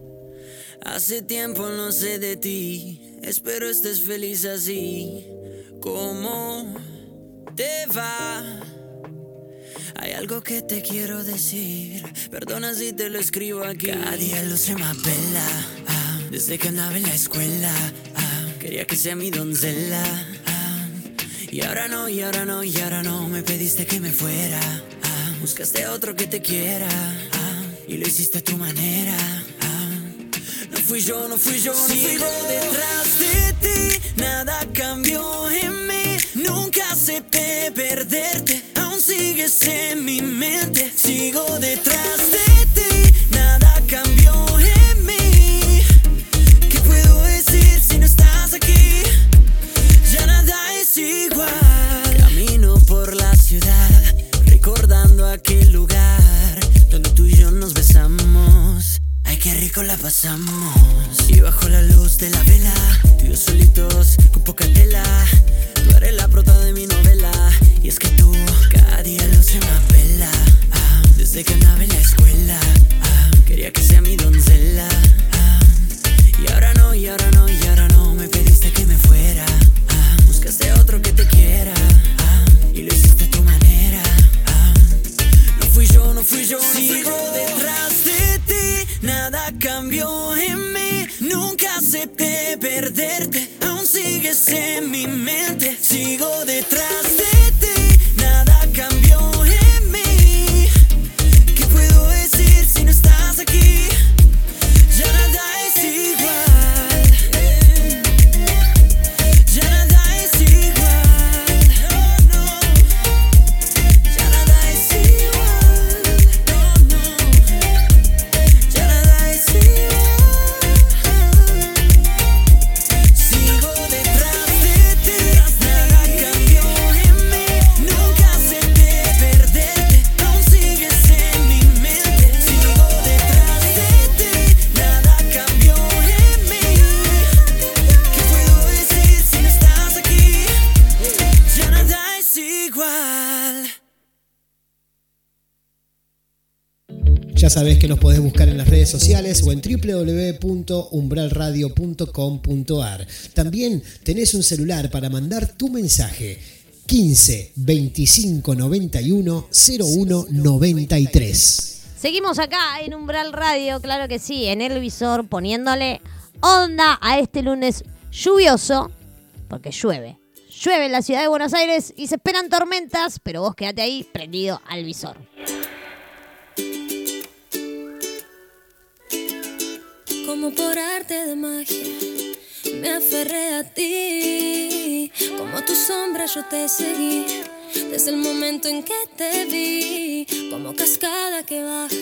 Hace tiempo no sé de ti. Espero estés feliz así. ¿Cómo te va? Hay algo que te quiero decir. Perdona si te lo escribo aquí. Cada día luce más bella. ah, desde que andaba en la escuela. ah, quería que sea mi doncella. Y ahora no, y ahora no, y ahora no. Me pediste que me fuera. ah, buscaste otro que te quiera. ah, y lo hiciste a tu manera. ah, no fui yo, no fui yo, no fui yo. detrás de ti, nada cambió en mí. Nunca acepté perderte, aún sigues en mi mente. Sigo detrás de ti, pasamos. Y bajo la luz de la vela, tú y yo solitos con poca tela. Tú eres la prota de mi novela. Y es que tú cada día luce más bella. Ah, desde que andaba en la escuela, ah, quería que sea mi doncella. Perderte, aún sigues en mi mente. Sigo detrás sabés que nos podés buscar en las redes sociales o en www.umbralradio.com.ar. También tenés un celular para mandar tu mensaje. 15 25 91 01 93. Seguimos acá en Umbral Radio, claro que sí, en el visor, poniéndole onda a este lunes lluvioso, porque llueve. Llueve en la ciudad de Buenos Aires y se esperan tormentas, pero vos quédate ahí prendido al visor. Como por arte de magia, me aferré a ti. Como tu sombra yo te seguí. Desde el momento en que te vi, como cascada que baja,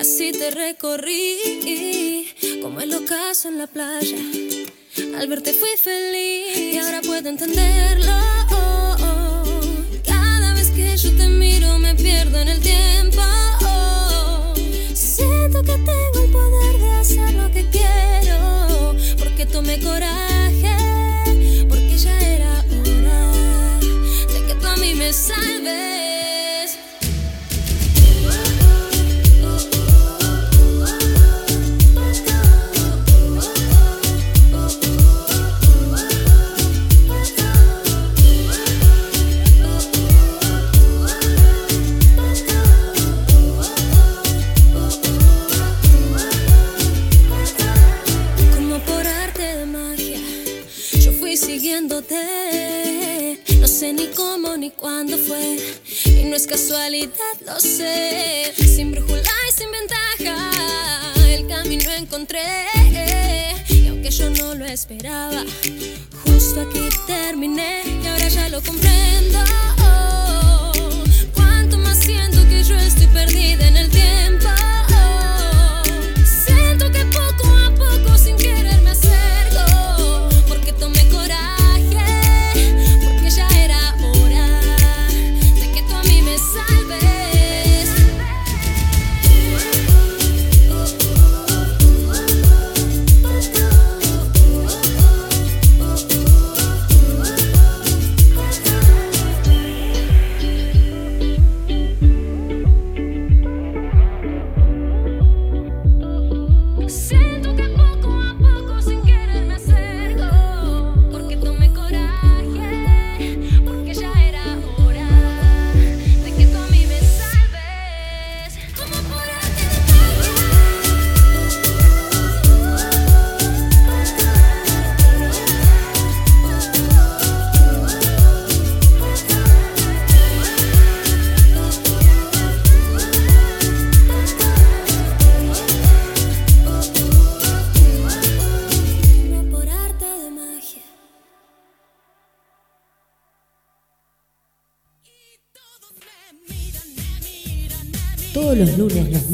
así te recorrí. Como el ocaso en la playa, al verte fui feliz. Y ahora puedo entenderlo. Cada vez que yo te miro, me pierdo en el tiempo. Siento que tengo el poder de hacer lo que quiero. Porque tomé coraje, porque ya era hora de que tú a mí me salves. Es casualidad, lo sé. Sin brújula y sin ventaja, el camino encontré. Y aunque yo no lo esperaba, justo aquí terminé. Y ahora ya lo comprendo. Cuánto más siento que yo estoy perdida en el tiempo. Siento que poco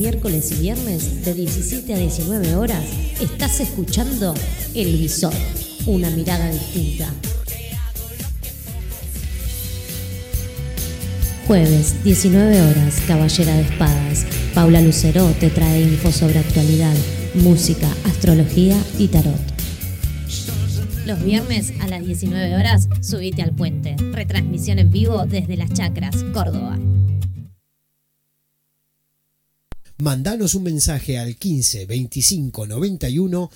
miércoles y viernes, de 17 a 19 horas, estás escuchando El Visor, una mirada distinta. Jueves, 19 horas, Caballera de Espadas. Paula Lucero te trae info sobre actualidad, música, astrología y tarot. Los viernes a las 19 horas, subite al puente. Retransmisión en vivo desde Las Chacras, Córdoba. Mandanos un mensaje al 15 25 91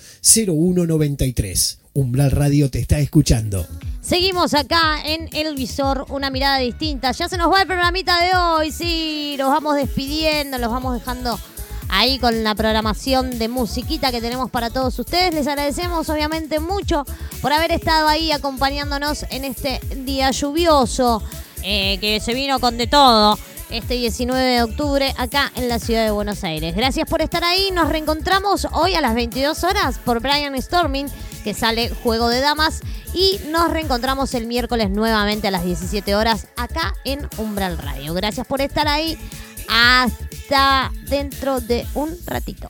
01 93. Umbral Radio te está escuchando. Seguimos acá en El Visor, una mirada distinta. Ya se nos va el programita de hoy, sí, los vamos despidiendo, los vamos dejando ahí con la programación de musiquita que tenemos para todos ustedes. Les agradecemos obviamente mucho por haber estado ahí acompañándonos en este día lluvioso eh, que se vino con de todo este 19 de octubre acá en la ciudad de Buenos Aires. Gracias por estar ahí. Nos reencontramos hoy a las 22 horas por Brian Storming, que sale Juego de Damas. Y nos reencontramos el miércoles nuevamente a las 17 horas acá en Umbral Radio. Gracias por estar ahí. Hasta dentro de un ratito.